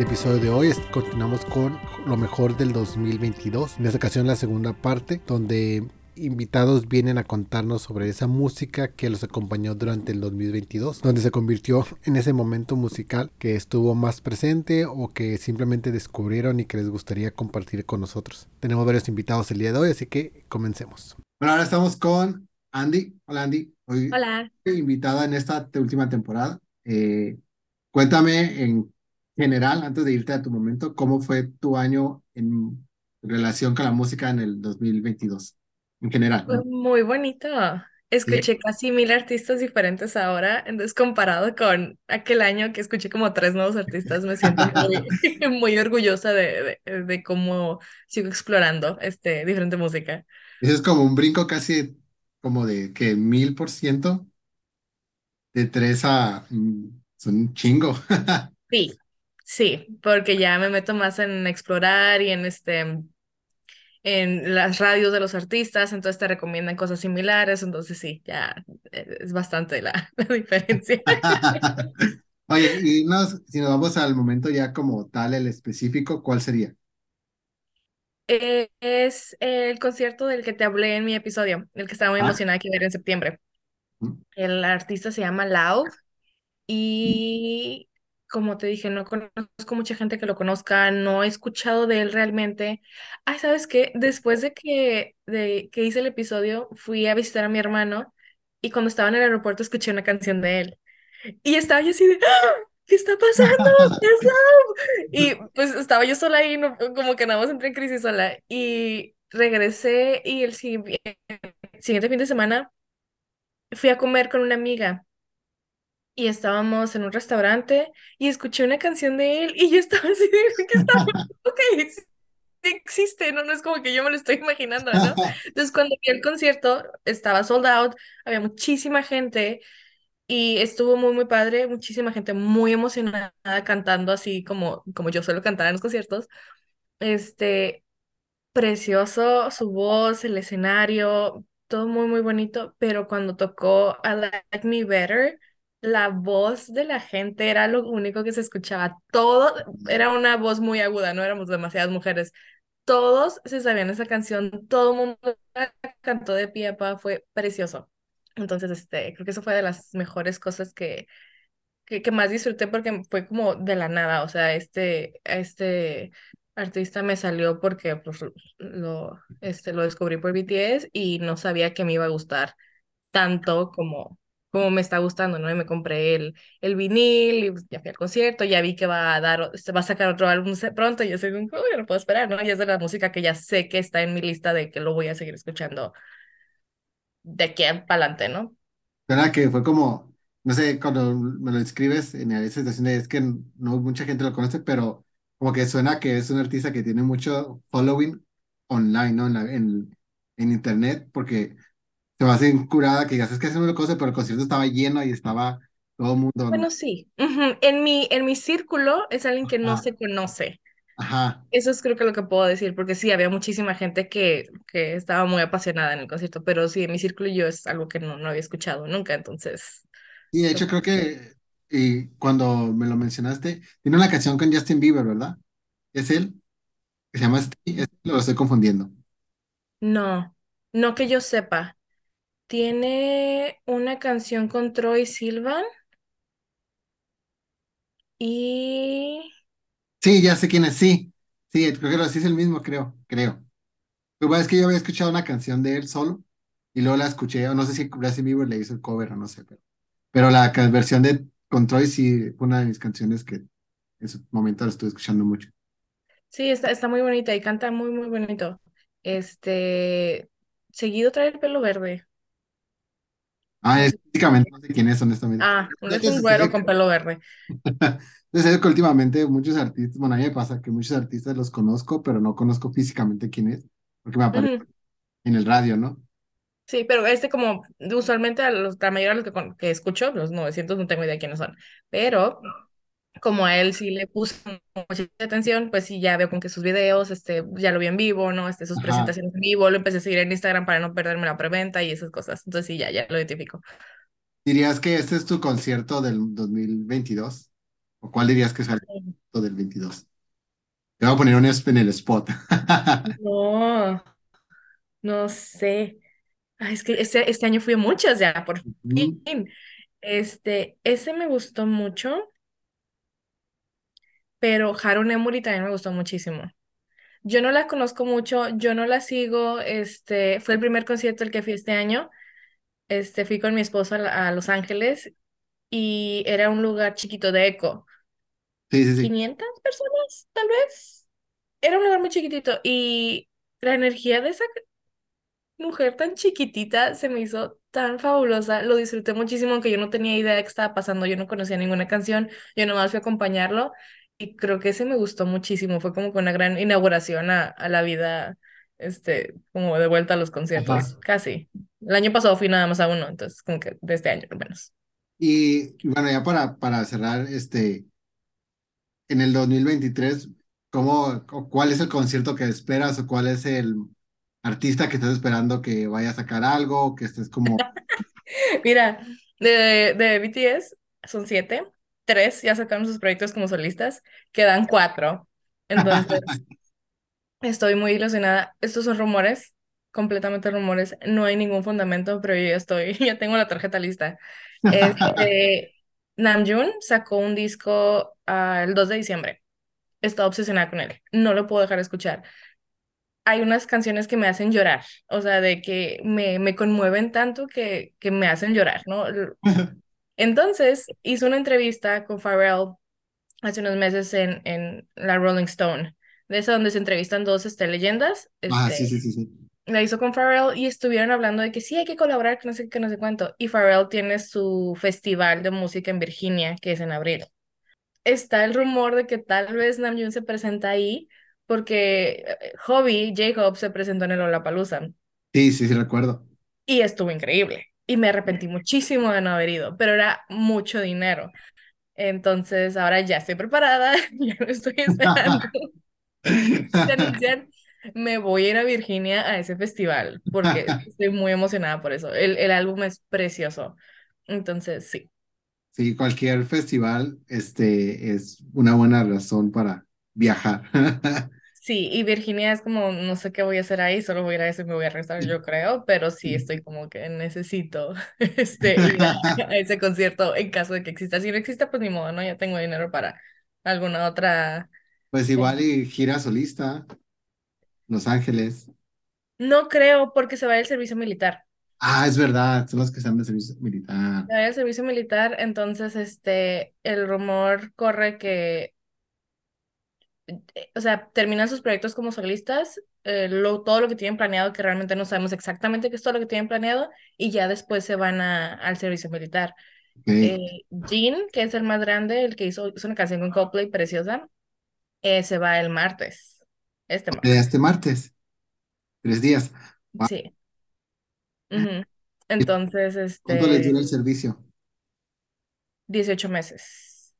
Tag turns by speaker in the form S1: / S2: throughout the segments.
S1: El episodio de hoy es, continuamos con lo mejor del 2022. En esta ocasión la segunda parte, donde invitados vienen a contarnos sobre esa música que los acompañó durante el 2022, donde se convirtió en ese momento musical que estuvo más presente o que simplemente descubrieron y que les gustaría compartir con nosotros. Tenemos varios invitados el día de hoy, así que comencemos. Bueno, ahora estamos con Andy. Hola Andy. Hoy
S2: Hola.
S1: invitada en esta última temporada. Eh, cuéntame en general, antes de irte a tu momento, cómo fue tu año en relación con la música en el 2022, en general.
S2: Fue
S1: ¿no?
S2: muy bonito.
S1: Sí.
S2: Escuché casi mil artistas diferentes ahora, entonces comparado con aquel año que escuché como tres nuevos artistas, me siento muy, muy orgullosa de, de, de cómo sigo explorando este diferente música.
S1: Eso es como un brinco casi como de que mil por ciento de tres a mm, son un chingo.
S2: Sí, sí, porque ya me meto más en explorar y en este en las radios de los artistas, entonces te recomiendan cosas similares, entonces sí, ya eh, es bastante la, la diferencia.
S1: Oye, y nos, si nos vamos al momento ya como tal, el específico, ¿cuál sería?
S2: Eh, es el concierto del que te hablé en mi episodio, el que estaba muy
S1: Ah,
S2: emocionada que ver en septiembre.
S1: mm,
S2: El artista se llama Lau y como te dije, no conozco mucha gente que lo conozca, no he escuchado de él realmente. Ay, ¿sabes qué? Después de que, de que hice el episodio, fui a visitar a mi hermano y cuando estaba en el aeropuerto escuché una canción de él. Y estaba yo así de, ¡Ah! ¿qué está pasando? ¡Es Lau! Y pues estaba yo sola ahí, no- como que nada más entré en crisis sola. Y regresé y el siguiente, siguiente fin de semana fui a comer con una amiga y estábamos en un restaurante y escuché una canción de él y yo estaba así ¿qué está pasando? Ok, sí existe, no, no es como que yo me lo estoy imaginando, ¿no? Entonces cuando vi el concierto estaba sold out, había muchísima gente y estuvo muy, muy padre, muchísima gente muy emocionada cantando así como, como yo suelo cantar en los conciertos. Este, precioso su voz, el escenario, todo muy, muy bonito, pero cuando tocó I Like Me Better, la voz de la gente era lo único que se escuchaba. Todo era una voz muy aguda, no éramos demasiadas mujeres. Todos se sabían esa canción, todo el mundo cantó de pie a pa, fue precioso. Entonces, este, creo que eso fue de las mejores cosas que, que, que más disfruté porque fue como de la nada, o sea, este, este artista me salió porque pues, lo, este, lo descubrí por BTS y no sabía que me iba a gustar tanto como, como me está gustando, ¿no? Y me compré el, el vinil y pues, ya fui al concierto, ya vi que va a dar, va a sacar otro álbum pronto, y yo soy como, "Uy, no puedo esperar, ¿no? Y es de la música que ya sé que está en mi lista de que lo voy a seguir escuchando de aquí para adelante, ¿no?
S1: Suena que fue como, no sé, cuando me lo escribes en esa situación de es que no mucha gente lo conoce, pero como que suena que es un artista que tiene mucho following online, ¿no? En, la- en, en internet, porque se me hace curada que digas, es que no lo conoce, pero el concierto estaba lleno y estaba todo el mundo.
S2: Bueno, sí. En mi, en mi círculo es alguien que no se conoce.
S1: ajá.
S2: Eso es creo que lo que puedo decir, porque sí, había muchísima gente que, que estaba muy apasionada en el concierto, pero sí, en mi círculo yo es algo que no, no había escuchado nunca, entonces,
S1: Y de hecho creo que y cuando me lo mencionaste, tiene una canción con Justin Bieber, ¿verdad? ¿Es él? Que se llama Stay, ¿Es él lo estoy confundiendo?
S2: no, no que yo sepa. Tiene una canción con Troy Sivan y...
S1: Sí, ya sé quién es, sí. Sí, creo que lo sí es el mismo, creo, creo. Lo que pasa es que yo había escuchado una canción de él solo y luego la escuché, o no sé si Justin Bieber le hizo el cover o no sé, pero, pero la versión de con Troy sí fue una de mis canciones que en su momento la estuve escuchando mucho.
S2: Sí, está, está muy bonita y canta muy, muy bonito. Este, seguido trae el pelo verde.
S1: Ah, es, físicamente no sé quién es, honestamente.
S2: Ah, es un güero con pelo verde.
S1: sé que últimamente muchos artistas, bueno, a mí me pasa que muchos artistas los conozco, pero no conozco físicamente quién es, porque me aparece
S2: Ujú.
S1: en el radio, ¿no?
S2: Sí, pero este como usualmente a los, la mayoría de los que, que escucho, los 900 no tengo idea quiénes son, pero como a él sí le puse mucha atención, pues sí, ya veo con que sus videos, este, ya lo vi en vivo, ¿no? Este, sus
S1: Ajá.
S2: presentaciones en vivo, lo empecé a seguir en Instagram para no perderme la preventa y esas cosas, entonces sí, ya, ya lo identifico.
S1: ¿Dirías que este es tu concierto del 2022? ¿O cuál dirías que es el concierto del 22? Te voy a poner un en el spot.
S2: No, no sé. Ay, es que este, este año fui a muchas ya, por fin.
S1: Ujú.
S2: Este, ese me gustó mucho, pero Haru Emuri también me gustó muchísimo. Yo no la conozco mucho, yo no la sigo, este, fue el primer concierto al que fui este año. Este, fui con mi esposo a, a Los Ángeles y era un lugar chiquito de eco.
S1: Sí, sí, sí.
S2: 500 personas, tal vez. Era un lugar muy chiquitito y la energía de esa mujer tan chiquitita se me hizo tan fabulosa. Lo disfruté muchísimo, aunque yo no tenía idea de qué estaba pasando. Yo no conocía ninguna canción, yo nomás fui a acompañarlo y creo que ese me gustó muchísimo. Fue como que una gran inauguración a, a la vida, este, como de vuelta a los
S1: Ajá.
S2: conciertos, casi. El año pasado fui nada más a uno, entonces como que de este año al menos.
S1: Y, bueno, ya para, para cerrar, este, en el 2023, ¿cómo, cuál es el concierto que esperas o cuál es el artista que estás esperando que vaya a sacar algo, que estés como,
S2: Mira, de, de BTS son siete, tres ya sacaron sus proyectos como solistas, quedan cuatro. Entonces, estoy muy ilusionada. Estos son rumores, completamente rumores, no hay ningún fundamento, pero yo ya estoy, ya tengo la tarjeta lista. Este, Namjoon sacó un disco ah, el 2 de diciembre. Estoy obsesionada con él, no lo puedo dejar de escuchar. Hay unas canciones que me hacen llorar, o sea, de que me, me conmueven tanto que, que me hacen llorar, ¿no? Entonces hizo una entrevista con Pharrell hace unos meses en, en la Rolling Stone, de esa donde se entrevistan dos este, leyendas.
S1: ah, sí,
S2: Este,
S1: sí, sí, sí.
S2: la hizo con Pharrell y estuvieron hablando de que sí hay que colaborar, que no sé qué, no sé cuánto. Y Pharrell tiene su festival de música en Virginia, que es en abril. Está el rumor de que tal vez Namjoon se presenta ahí porque eh, Hobby, J-Hope, se presentó en el Lollapalooza
S1: Sí, sí, sí, recuerdo.
S2: y estuvo increíble. Y me arrepentí muchísimo de no haber ido, pero era mucho dinero. Entonces, ahora ya estoy preparada, ya no estoy esperando. Me voy a ir a Virginia a ese festival porque estoy muy emocionada por eso. El, el álbum es precioso. Entonces, sí.
S1: Sí, cualquier festival, este, es una buena razón para viajar.
S2: Sí, y Virginia es como, no sé qué voy a hacer ahí, solo voy a ir a eso y me voy a regresar, yo creo, pero sí estoy como que necesito este, ir a, a ese concierto en caso de que exista. Si no existe, pues ni modo, ¿no? Ya tengo dinero para alguna otra.
S1: Pues igual y gira solista, Los Ángeles.
S2: No creo porque se va el servicio militar.
S1: Ah, es verdad, son los que están de servicio militar.
S2: Se va el servicio militar, entonces este, el rumor corre que, o sea, terminan sus proyectos como solistas, eh, lo, todo lo que tienen planeado, que realmente no sabemos exactamente qué es todo lo que tienen planeado, y ya después se van a, al servicio militar. Eh,
S1: Ok.
S2: Jean, que es el más grande, el que hizo, hizo una canción con Coldplay preciosa, eh, se va el martes, este
S1: Eh,
S2: martes.
S1: Este martes, tres días. Wow.
S2: Sí. Entonces,
S1: ¿Cuánto les
S2: este,
S1: dura el servicio?
S2: 18 meses.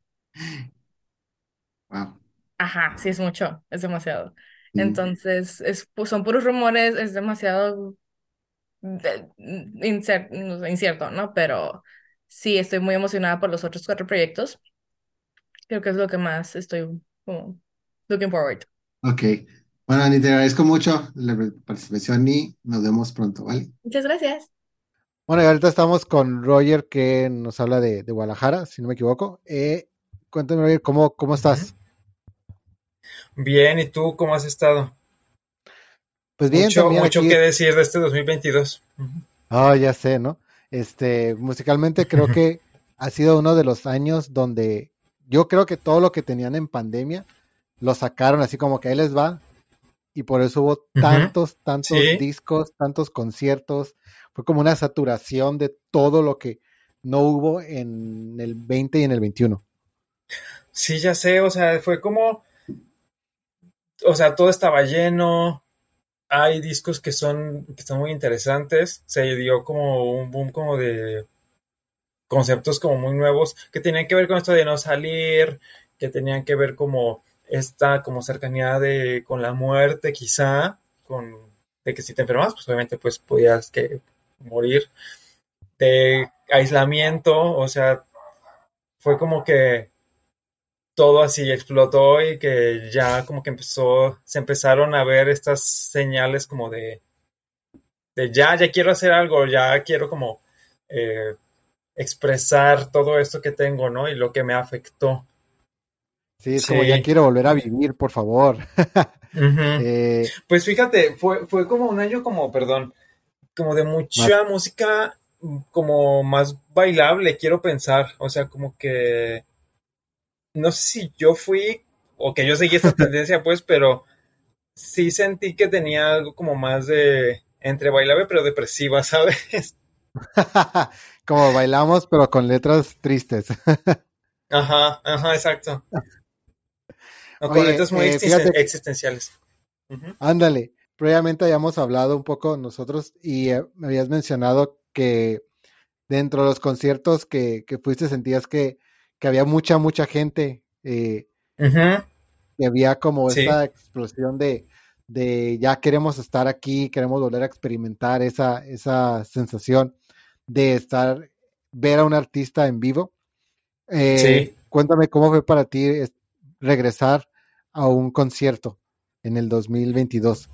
S1: Wow.
S2: Ajá, sí es mucho, es demasiado. Entonces, es, pu- son puros rumores, es demasiado de- incer- no sé, incierto, ¿no? Pero sí, estoy muy emocionada por los otros cuatro proyectos. Creo que es lo que más estoy como looking forward.
S1: Ok. Bueno, Ani, te agradezco mucho la participación y nos vemos pronto, ¿vale?
S2: Muchas gracias.
S1: Bueno, y ahorita estamos con Roger que nos habla de, de Guadalajara, si no me equivoco. Eh, cuéntame, Roger, ¿cómo, cómo estás?
S3: Bien, ¿y tú cómo has estado?
S1: Pues bien,
S3: Mucho,
S1: también
S3: mucho
S1: aquí.
S3: que decir de este 2022. Ujú.
S1: Ah, ya sé, ¿no? Este, musicalmente creo que ha sido uno de los años donde yo creo que todo lo que tenían en pandemia lo sacaron así como que ahí les va y por eso hubo tantos, tantos
S3: Sí,
S1: discos, tantos conciertos. Fue como una saturación de todo lo que no hubo en el 20 y en el 21.
S3: sí, ya sé, o sea, fue como, o sea, todo estaba lleno, hay discos que son, que están muy interesantes, se dio como un boom como de conceptos como muy nuevos que tenían que ver con esto de no salir, que tenían que ver como esta como cercanía de con la muerte quizá, con de que si te enfermas, pues obviamente pues podías que morir. De aislamiento, o sea, fue como que todo así explotó y que ya como que empezó, se empezaron a ver estas señales como de, de ya, ya quiero hacer algo, ya quiero como eh, expresar todo esto que tengo, ¿no? Y lo que me afectó.
S1: Sí, es como ya quiero volver a vivir, por favor.
S3: Eh, pues fíjate, fue, fue como un año como, perdón, como de mucha música como más bailable, quiero pensar. O sea, como que no sé si yo fui o que yo seguí esta tendencia, pues, pero sí sentí que tenía algo como más de entre bailable pero depresiva, ¿sabes?
S1: como bailamos pero con letras tristes.
S3: ajá, ajá, exacto. O con letras muy eh, existenciales.
S1: Ándale, previamente habíamos hablado un poco nosotros y eh, me habías mencionado que dentro de los conciertos que, que fuiste sentías que que había mucha, mucha gente. Eh, que había como esa explosión de, de ya queremos estar aquí, queremos volver a experimentar esa, esa sensación de estar, ver a un artista en vivo. Eh, sí. Cuéntame cómo fue para ti regresar a un concierto en el 2022.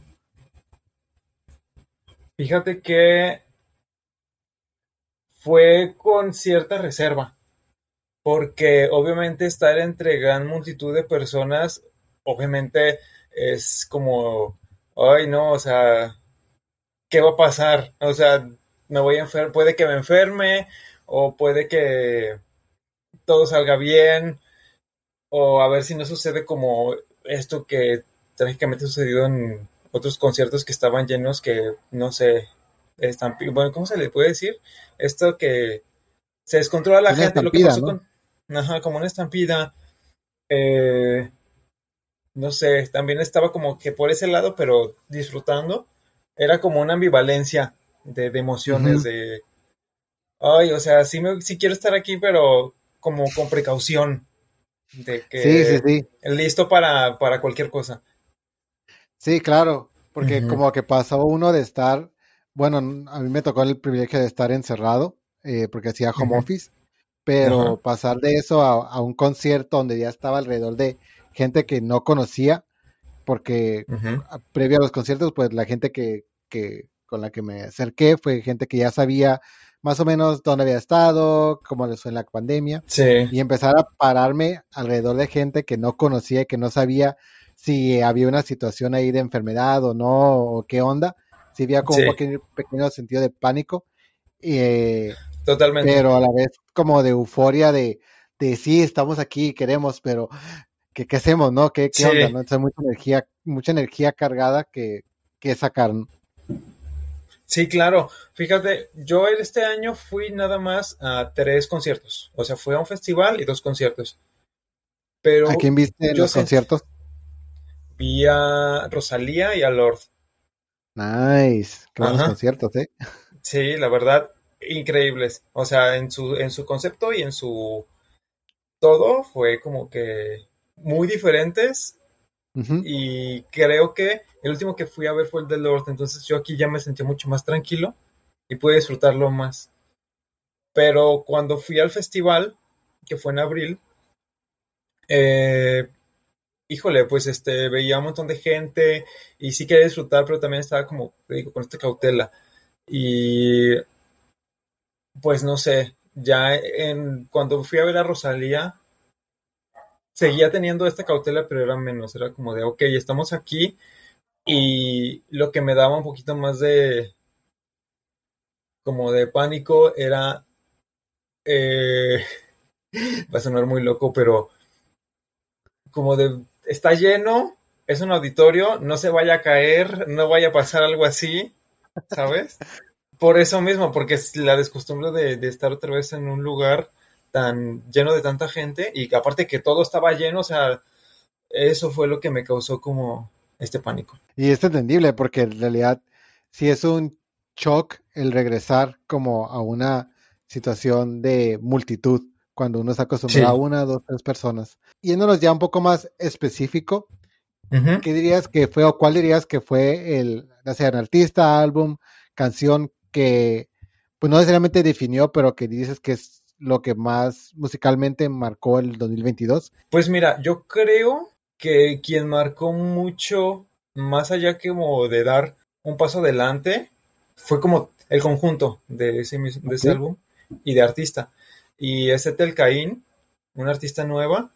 S3: Fíjate que fue con cierta reserva porque obviamente estar entre gran multitud de personas, obviamente es como, ay no, o sea, ¿qué va a pasar? O sea, me voy a enfermar, puede que me enferme o puede que todo salga bien o a ver si no sucede como esto que trágicamente sucedido en otros conciertos que estaban llenos que no sé, bueno, ¿cómo se le puede decir? Esto que se descontrola la gente, lo que pasó con Ajá, como una estampida. Eh, no sé, también estaba como que por ese lado, pero disfrutando. Era como una ambivalencia de, emociones, de... Ay, o sea, sí, me, sí quiero estar aquí, pero como con precaución. De que
S1: sí, sí, sí.
S3: listo para, para cualquier cosa.
S1: Sí, claro, porque como que pasó uno de estar, bueno, a mí me tocó el privilegio de estar encerrado, eh, porque hacía home office, pero pasar de eso a, un concierto donde ya estaba alrededor de gente que no conocía, porque previo a los conciertos, pues la gente que, que, con la que me acerqué fue gente que ya sabía más o menos dónde había estado, cómo les fue en la pandemia, y empezar a pararme alrededor de gente que no conocía y que no sabía si había una situación ahí de enfermedad o no, o qué onda, si había como un pequeño, sentido de pánico. Eh,
S3: Totalmente.
S1: Pero a la vez como de euforia de, de sí, estamos aquí, queremos, pero ¿qué, qué hacemos, no? ¿Qué, qué onda, no? Entonces, mucha energía, mucha energía cargada que, que sacar.
S3: Sí, claro. Fíjate, yo este año fui nada más a tres conciertos. O sea, fui a un festival y dos conciertos. Pero
S1: ¿A quién viste los conciertos?
S3: Vi a Rosalía y a Lord.
S1: Nice. Qué buenos conciertos, ¿eh?
S3: Sí, la verdad increíbles. O sea, en su, en su concepto y en su todo fue como que muy diferentes. Y creo que el último que fui a ver fue el de Lord. Entonces yo aquí ya me sentí mucho más tranquilo y pude disfrutarlo más. Pero cuando fui al festival, que fue en abril, eh, híjole, pues este, veía un montón de gente y sí quería disfrutar, pero también estaba como, digo, con esta cautela. Y pues no sé, ya en, cuando fui a ver a Rosalía, seguía teniendo esta cautela, pero era menos, era como de, ok, estamos aquí y lo que me daba un poquito más de, como de pánico era, eh, va a sonar muy loco, pero como de, está lleno, es un auditorio, no se vaya a caer, no vaya a pasar algo así, ¿sabes? Por eso mismo, porque es la descostumbre de, estar otra vez en un lugar tan lleno de tanta gente y que aparte que todo estaba lleno, o sea, eso fue lo que me causó como este pánico.
S1: Y es entendible porque en realidad si es un shock el regresar como a una situación de multitud cuando uno está acostumbrado a una, dos, tres personas. Yéndonos ya un poco más específico, ¿qué dirías que fue o cuál dirías que fue el, ya sea un artista, álbum, canción que pues no necesariamente definió, pero que dices que es lo que más musicalmente marcó el 2022?
S3: Pues mira, yo creo que quien marcó mucho, más allá que como de dar un paso adelante, fue como el conjunto de ese, de ese álbum y de artista. Y es Etel Caín, una artista nueva,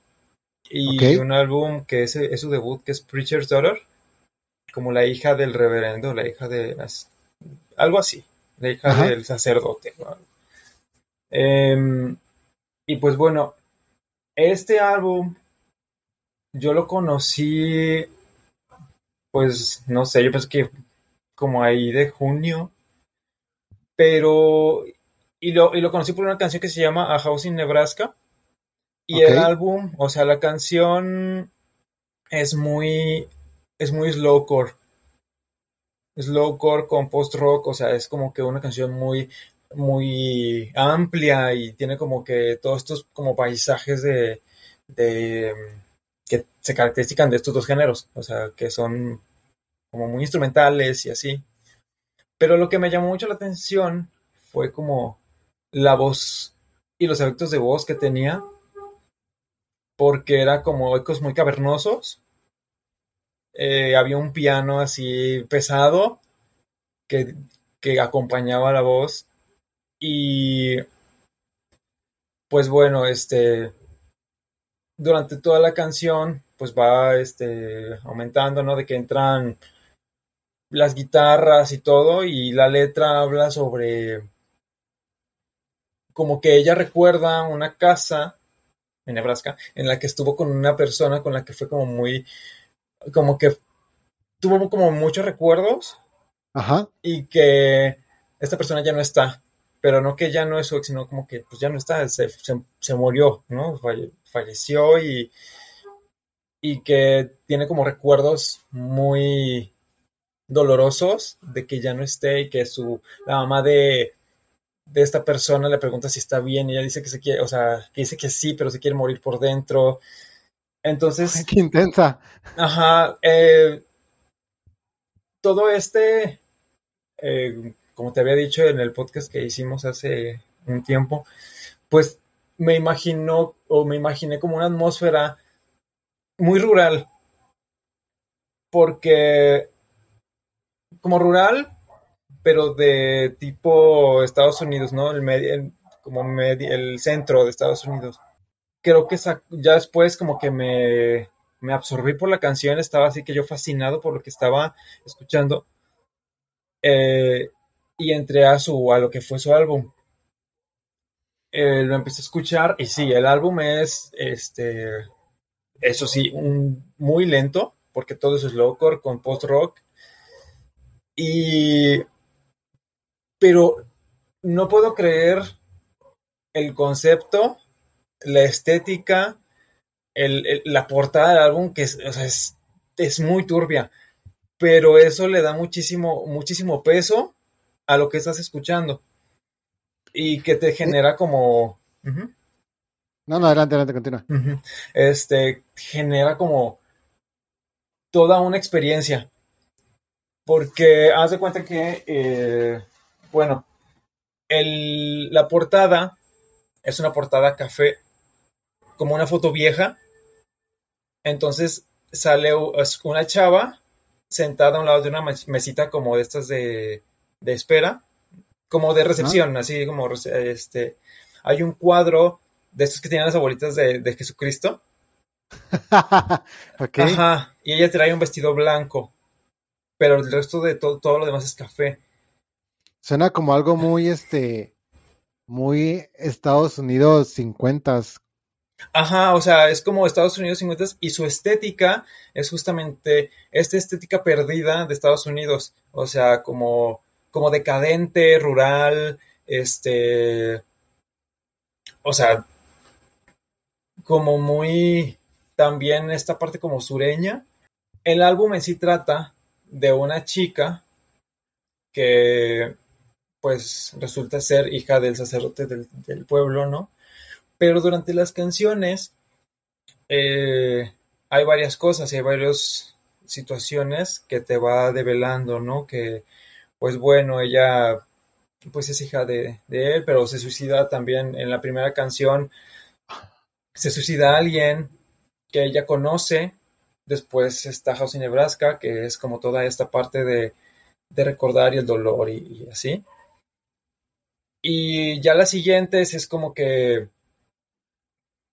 S3: y un álbum que es, es, su debut, que es Preacher's Daughter, como la hija del reverendo, la hija de... algo así, la hija del sacerdote. Em, y pues bueno, este álbum yo lo conocí, pues no sé, yo pensé que como ahí de junio, pero y lo, y lo conocí por una canción que se llama A House in Nebraska. Y el álbum, o sea, la canción es muy, es muy slowcore. Slowcore con post-rock, o sea, es como que una canción muy, muy amplia y tiene como que todos estos como paisajes de, de que se caracterizan de estos dos géneros, o sea, que son como muy instrumentales y así. Pero lo que me llamó mucho la atención fue como la voz y los efectos de voz que tenía, porque era como ecos muy cavernosos. Eh, había un piano así pesado que, que acompañaba la voz y pues bueno, este durante toda la canción pues va este aumentando, ¿no? De que entran las guitarras y todo y la letra habla sobre como que ella recuerda una casa en Nebraska en la que estuvo con una persona con la que fue como muy, como que tuvo como muchos recuerdos.
S1: Ajá.
S3: Y que esta persona ya no está. Pero no que ya no es su sino como que pues ya no está, se, se, murió, ¿no? falleció y, y que tiene como recuerdos muy dolorosos de que ya no esté y que su, la mamá de, de esta persona le pregunta si está bien y ella dice que se quiere, o sea, que dice que sí, pero se quiere morir por dentro. Entonces...
S1: Qué intensa.
S3: Ajá. Eh, todo este, eh, como te había dicho en el podcast que hicimos hace un tiempo, pues me imaginó o me imaginé como una atmósfera muy rural. Porque como rural, pero de tipo Estados Unidos, ¿no? El medio, como el centro de Estados Unidos. Creo que ya después como que me, absorbí por la canción, estaba así que yo fascinado por lo que estaba escuchando. Eh, y entré a su a lo que fue su álbum. Eh, lo empecé a escuchar y sí, el álbum es este eso sí, un, muy lento, porque todo eso es slowcore con post rock. Y pero no puedo creer el concepto, la estética, la portada del álbum, que es, es, muy turbia, pero eso le da muchísimo, muchísimo peso a lo que estás escuchando y que te genera como...
S1: No, no, adelante, adelante, continúa.
S3: Este, genera como toda una experiencia. Porque haz de cuenta que eh, bueno, el, la portada es una portada café, como una foto vieja. Entonces sale una chava sentada a un lado de una mesita como de estas de, de espera, como de recepción, así como este. Hay un cuadro de estos que tienen las abuelitas de, de Jesucristo. Ajá, y ella trae un vestido blanco, pero el resto de todo, todo lo demás es café.
S1: Suena como algo muy, este, muy Estados Unidos 50.
S3: Ajá, o sea, es como Estados Unidos 50 y su estética es justamente esta estética perdida de Estados Unidos, o sea, como, como decadente, rural, este, o sea, como muy, también esta parte como sureña. El álbum en sí trata de una chica que pues resulta ser hija del sacerdote del, pueblo, ¿no? Pero durante las canciones eh, hay varias cosas y hay varias situaciones que te va develando, ¿no? Que, pues bueno, ella pues es hija de, él, pero se suicida también en la primera canción. Se suicida alguien que ella conoce. Después está House in Nebraska, que es como toda esta parte de, de recordar y el dolor y, y así. Y ya las siguientes es como que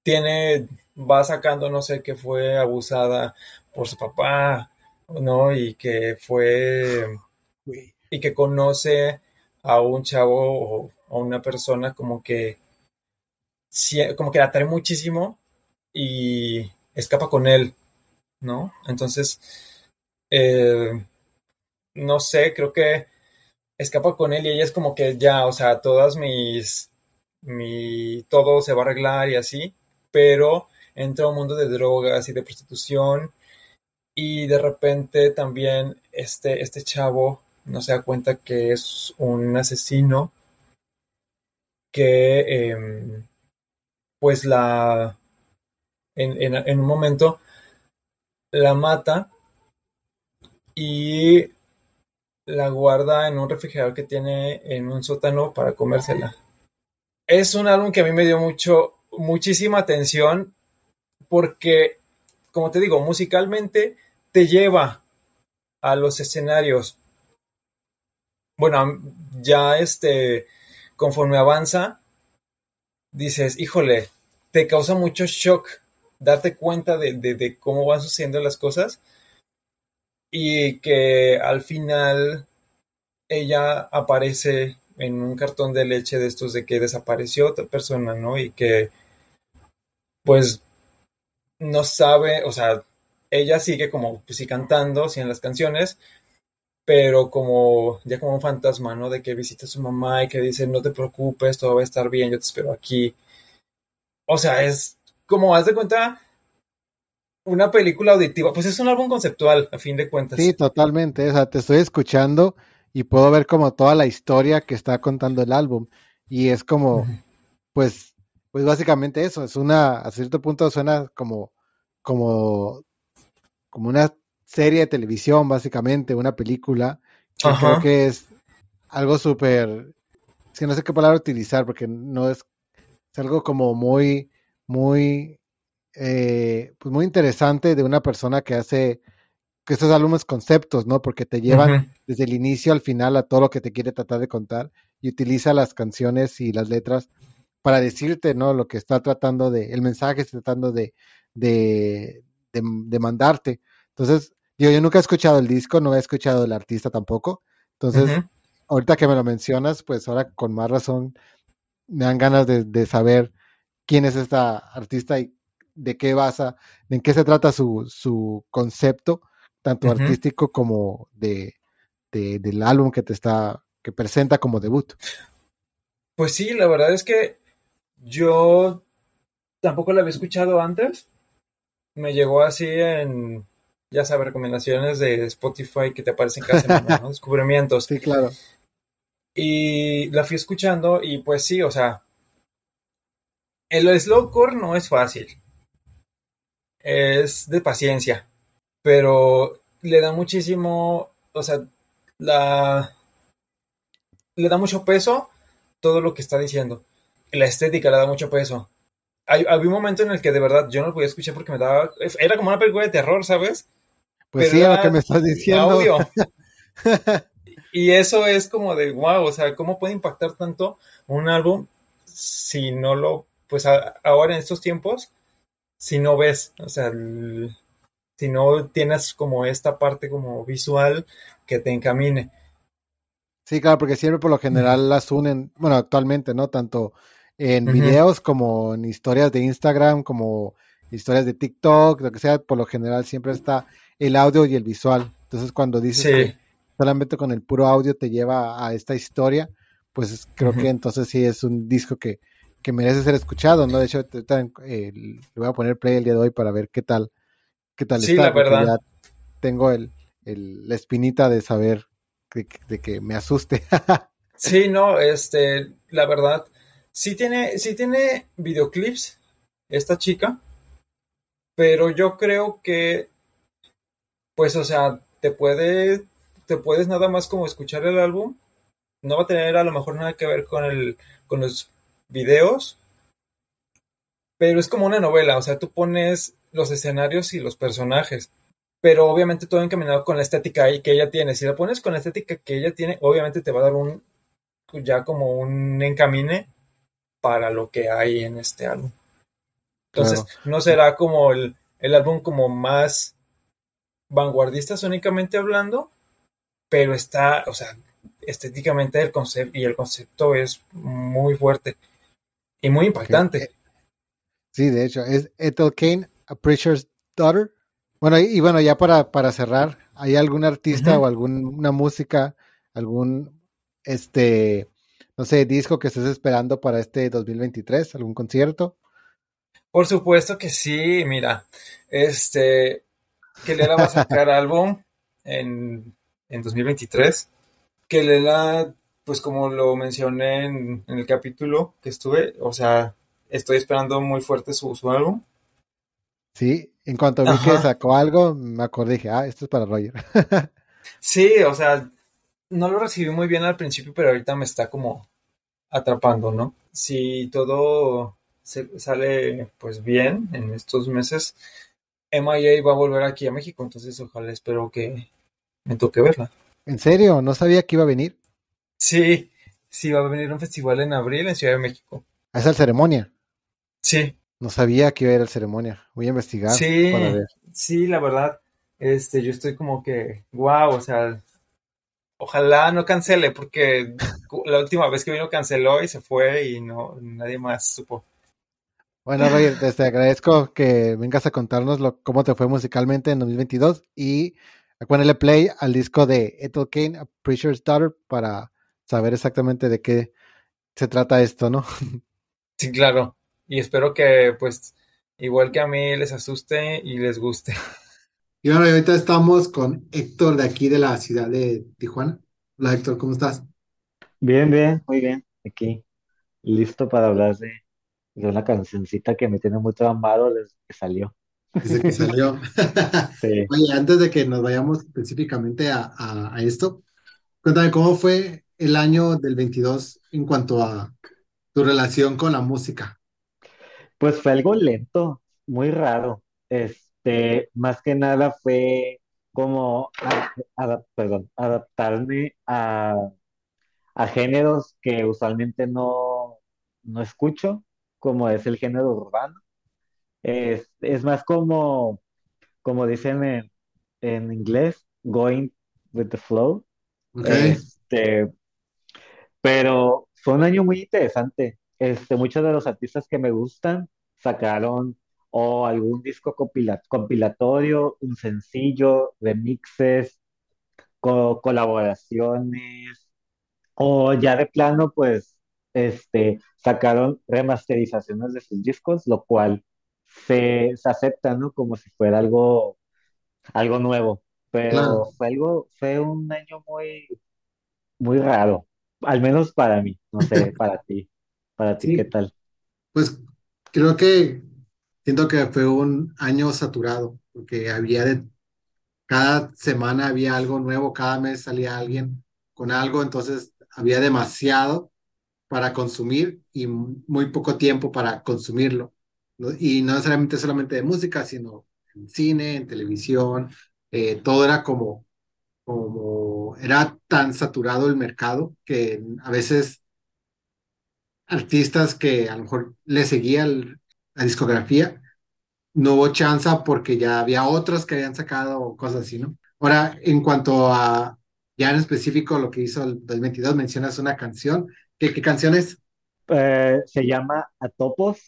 S3: tiene, va sacando, no sé, que fue abusada por su papá, ¿no? Y que fue, y que conoce a un chavo o a una persona como que, como que la atrae muchísimo y escapa con él, ¿no? Entonces, eh, no sé, creo que escapa con él y ella es como que ya, o sea, todas mis, mi, todo se va a arreglar y así, pero entra un mundo de drogas y de prostitución y de repente también este, este chavo no se da cuenta que es un asesino que em, pues la en, en, en un momento la mata y la guarda en un refrigerador que tiene en un sótano para comérsela. Es un álbum que a mí me dio mucho, muchísima atención porque, como te digo, musicalmente te lleva a los escenarios. Bueno, ya este, conforme avanza, dices, híjole, te causa mucho shock darte cuenta de, de, cómo van sucediendo las cosas y que al final ella aparece en un cartón de leche de estos de que desapareció otra persona, ¿no? Y que pues no sabe, o sea, ella sigue como pues sí cantando, sí en las canciones, pero como ya como un fantasma, ¿no? De que visita a su mamá y que dice, no te preocupes, todo va a estar bien, yo te espero aquí. O sea, es como, haz de cuenta, una película auditiva, pues es un álbum conceptual, a fin de cuentas.
S1: Sí, totalmente. O sea, te estoy escuchando y puedo ver como toda la historia que está contando el álbum. Y es como, pues, pues básicamente eso. Es una, a cierto punto suena como, como, como una serie de televisión, básicamente, una película. Que
S3: Ajá.
S1: creo que es algo súper, es que no sé qué palabra utilizar porque no es, es algo como muy, muy, eh, pues muy interesante de una persona que hace que estos álbumes conceptos, ¿no? Porque te llevan desde el inicio al final a todo lo que te quiere tratar de contar y utiliza las canciones y las letras para decirte, ¿no? Lo que está tratando de, el mensaje está tratando de, de, de, de mandarte. Entonces, digo, yo nunca he escuchado el disco, no he escuchado el artista tampoco. Entonces, ahorita que me lo mencionas, pues ahora con más razón me dan ganas de, de saber quién es esta artista y de qué basa, en qué se trata su, su concepto, tanto artístico como de, de- del álbum que te está, que presenta como debut.
S3: Pues sí, la verdad es que yo tampoco la había escuchado antes. Me llegó así en, ya sabes, recomendaciones de Spotify que te aparecen cada semana, ¿no? Descubrimientos.
S1: Sí, claro.
S3: Y la fui escuchando y pues sí, o sea, el slowcore no es fácil. Es de paciencia, pero le da muchísimo, o sea, la, le da mucho peso todo lo que está diciendo. La estética le da mucho peso. Hay, había un momento en el que de verdad yo no lo podía escuchar porque me daba, era como una película de terror, ¿sabes?
S1: Pues
S3: Pero
S1: sí, lo que me estás diciendo.
S3: Audio. Y eso es como de wow, o sea, ¿cómo puede impactar tanto un álbum si no lo, pues a- ahora en estos tiempos, si no ves, o sea, el- si no tienes como esta parte como visual que te encamine.
S1: Sí, claro, porque siempre por lo general las unen, bueno, actualmente, ¿no? Tanto en videos como en historias de Instagram, como historias de TikTok, lo que sea, por lo general siempre está el audio y el visual. Entonces, cuando dices
S3: Sí,
S1: que solamente con el puro audio te lleva a esta historia, pues es- creo que entonces sí es un disco que, que merece ser escuchado, ¿no? De hecho, ahorita, eh, le voy a poner play el día de hoy para ver qué tal, qué tal
S3: Sí,
S1: está,
S3: la verdad.
S1: ya tengo el, el- la espinita de saber de, que- de que me asuste.
S3: sí, no, este, la verdad, sí tiene, sí tiene videoclips esta chica, pero yo creo que, pues, o sea, te puede, te puedes nada más como escuchar el álbum no va a tener a lo mejor nada que ver con el, con los videos, pero es como una novela, o sea, tú pones los escenarios y los personajes, pero obviamente todo encaminado con la estética ahí que ella tiene. Si la pones con la estética que ella tiene, obviamente te va a dar un, ya como un encamine para lo que hay en este álbum. Entonces, no será como el, el álbum como más vanguardista únicamente hablando, pero está, o sea, estéticamente el concepto y el concepto es muy fuerte y muy impactante.
S1: Sí, de hecho, es Ethel Kane, A Preacher's Daughter. Bueno, y, bueno, ya para, para cerrar, ¿hay algún artista o alguna música, algún, este, no sé, disco que estés esperando para este 2023? ¿Algún concierto?
S3: Por supuesto que sí, mira, este, que le va a sacar álbum en, en 2023, que Lela, pues como lo mencioné en, el capítulo que estuve, o sea, estoy esperando muy fuerte su, su álbum.
S1: Sí, en cuanto vi que sacó algo, me acordé, dije, ah, esto es para Roger.
S3: sí, o sea, no lo recibí muy bien al principio, pero ahorita me está como atrapando, ¿no? Si todo sale pues bien en estos meses, MIA va a volver aquí a México, entonces ojalá espero que me toque verla.
S1: ¿En serio? ¿No sabía que iba a venir?
S3: Sí, sí, va a venir un festival en abril en Ciudad de México.
S1: ¿A esa ceremonia?
S3: Sí.
S1: No sabía que iba a ir a la ceremonia. Voy a investigar
S3: sí, Sí, la verdad, este, yo estoy como que, wow, o sea, ojalá no cancele, porque la última vez que vino canceló y se fue y no, nadie más supo.
S1: Bueno, Roger, te agradezco que vengas a contarnos lo, cómo te fue musicalmente en 2022 y a ponerle play al disco de Ethel Kane, A Preacher's Daughter, para saber exactamente de qué se trata esto, ¿no?
S3: Sí, claro. Y espero que, pues, igual que a mí, les asuste y les guste.
S1: Y bueno, ahorita estamos con Héctor de aquí de la ciudad de Tijuana. Hola Héctor, ¿cómo estás?
S4: Bien, bien, muy bien. Aquí, listo para hablar de es una cancioncita que me tiene muy traumado desde que salió.
S1: Desde que salió. Oye, antes de que nos vayamos específicamente a, esto, cuéntame cómo fue el año del 22 en cuanto a tu relación con la música.
S4: Pues fue algo lento, muy raro. Este, más que nada fue como perdón, adaptarme a, a géneros que usualmente no, no escucho como es el género urbano. Es, es más como, como dicen en, en inglés, going with the flow. Este, pero fue un año muy interesante. Este, muchos de los artistas que me gustan sacaron o algún disco compilatorio, un sencillo, remixes, colaboraciones, o ya de plano, pues este, sacaron remasterizaciones de sus discos, lo cual se, acepta, ¿no? Como si fuera algo, algo nuevo. Pero fue algo, fue un año muy, muy raro, al menos para mí, no sé, para ti, para ti, ¿qué tal?
S1: Pues creo que siento que fue un año saturado, porque había de, cada semana había algo nuevo, cada mes salía alguien con algo, entonces había demasiado para consumir y muy poco tiempo para consumirlo. Y no necesariamente solamente de música, sino en cine, en televisión, eh, todo era como, como, era tan saturado el mercado que a veces artistas que a lo mejor le seguía la discografía, no hubo chance porque ya había otros que habían sacado cosas así, ¿no? Ahora, en cuanto a ya en específico lo que hizo el 2022, mencionas una canción ¿Qué, qué canción es?
S4: Eh, se llama Atopos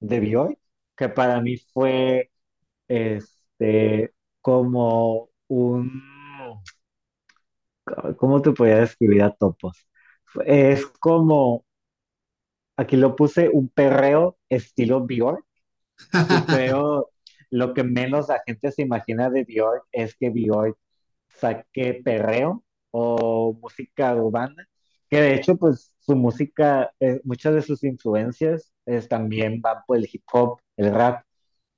S4: de Bioy, que para mí fue este como un ¿cómo te podría describir Atopos? Es como aquí lo puse un perreo estilo Bjork. Pero lo que menos la gente se imagina de Bjork es que Bjork saque perreo o música urbana que de hecho, pues su música, eh, muchas de sus influencias es, también van por el hip hop, el rap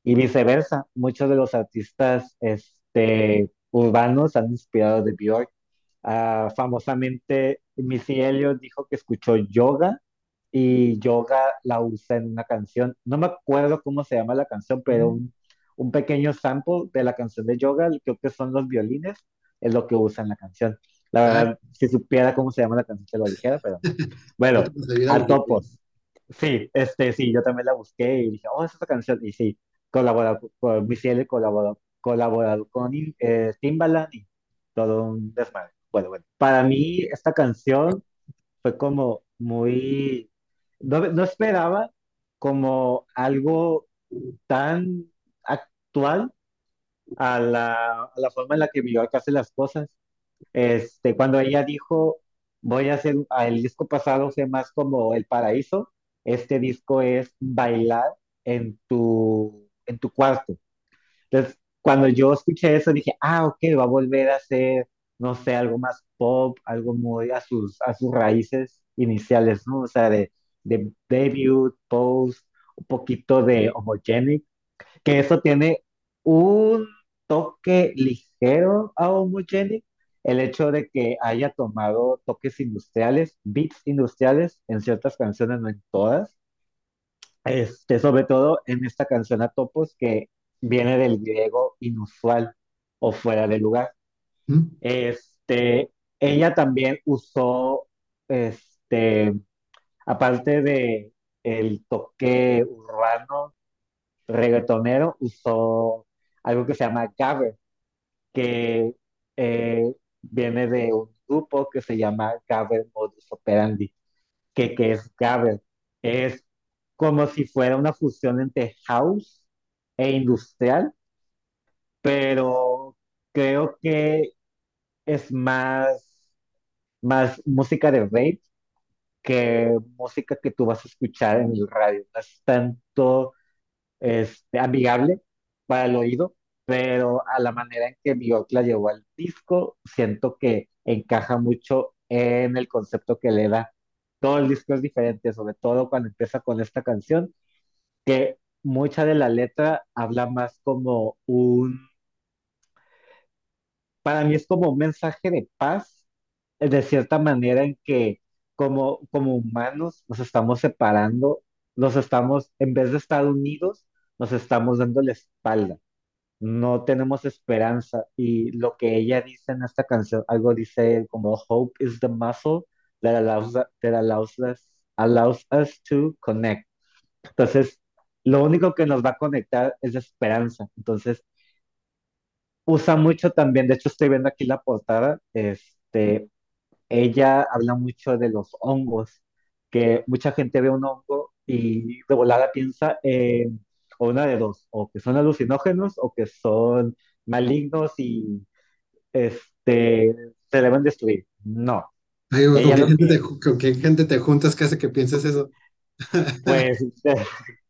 S4: y viceversa. Muchos de los artistas este, urbanos han inspirado de Björk Ah, famosamente, Missy Elliott dijo que escuchó yoga y yoga la usa en una canción. No me acuerdo cómo se llama la canción, pero
S1: Mm.
S4: un, un pequeño sample de la canción de yoga, creo que son los violines, es lo que usa en la canción. La
S1: Ah,
S4: verdad, si supiera cómo se llama la canción, te lo dijera, pero
S1: no
S4: bueno, a topos. Sí, este, sí, yo también la busqué y dije, oh, es esa canción. Y sí, colaboró con Elliott, colaboró, colaboró con eh, Timbaland y todo un desmadre. Bueno, bueno. Para mí, esta canción fue como muy, no, no esperaba como algo tan actual a la, a la forma en la que Björk hace las cosas. Este, cuando ella dijo, voy a hacer, ah, el disco pasado fue más como El Paraíso, este disco es bailar en tu, en tu cuarto. Entonces, cuando yo escuché eso, dije, ah, ok, va a volver a hacer, no sé, algo más pop, algo muy a sus, a sus raíces iniciales, ¿no? O sea, de, de debut, post, un poquito de homogenic, que eso tiene un toque ligero a homogenic, el hecho de que haya tomado toques industriales, beats industriales en ciertas canciones, no en todas este, sobre todo en esta canción a topos que viene del griego inusual o fuera de lugar.
S1: Mm.
S4: Este, ella también usó, este, aparte de el toque urbano, reggaetonero, usó algo que se llama gabber, que eh, viene de un grupo que se llama Gabber Modus Operandi que, que es Gabber. Es como si fuera una fusión entre house e industrial, pero creo que es más, más música de rave que música que tú vas a escuchar en el radio. No es tanto este, amigable para el oído, pero a la manera en que Björk la llevó al disco, siento que encaja mucho en el concepto que le da. Todo el disco es diferente, sobre todo cuando empieza con esta canción, que mucha de la letra habla más como un, para mí es como un mensaje de paz, de cierta manera en que como, como humanos nos estamos separando, nos estamos, en vez de estar unidos, nos estamos dando la espalda no tenemos esperanza. Y lo que ella dice en esta canción, algo dice como hope is the muscle that allows, that allows us, allows us to connect. Entonces, lo único que nos va a conectar es la esperanza. Entonces, usa mucho también, de hecho estoy viendo aquí la portada, este, ella habla mucho de los hongos, que mucha gente ve un hongo y de volada piensa en, o una de dos, o que son alucinógenos o que son malignos y este, se deben destruir. No,
S1: Ay, ¿con qué
S4: lo
S1: gente te,
S4: que,
S1: ju- con qué gente te juntas que hace que pienses eso?
S4: pues,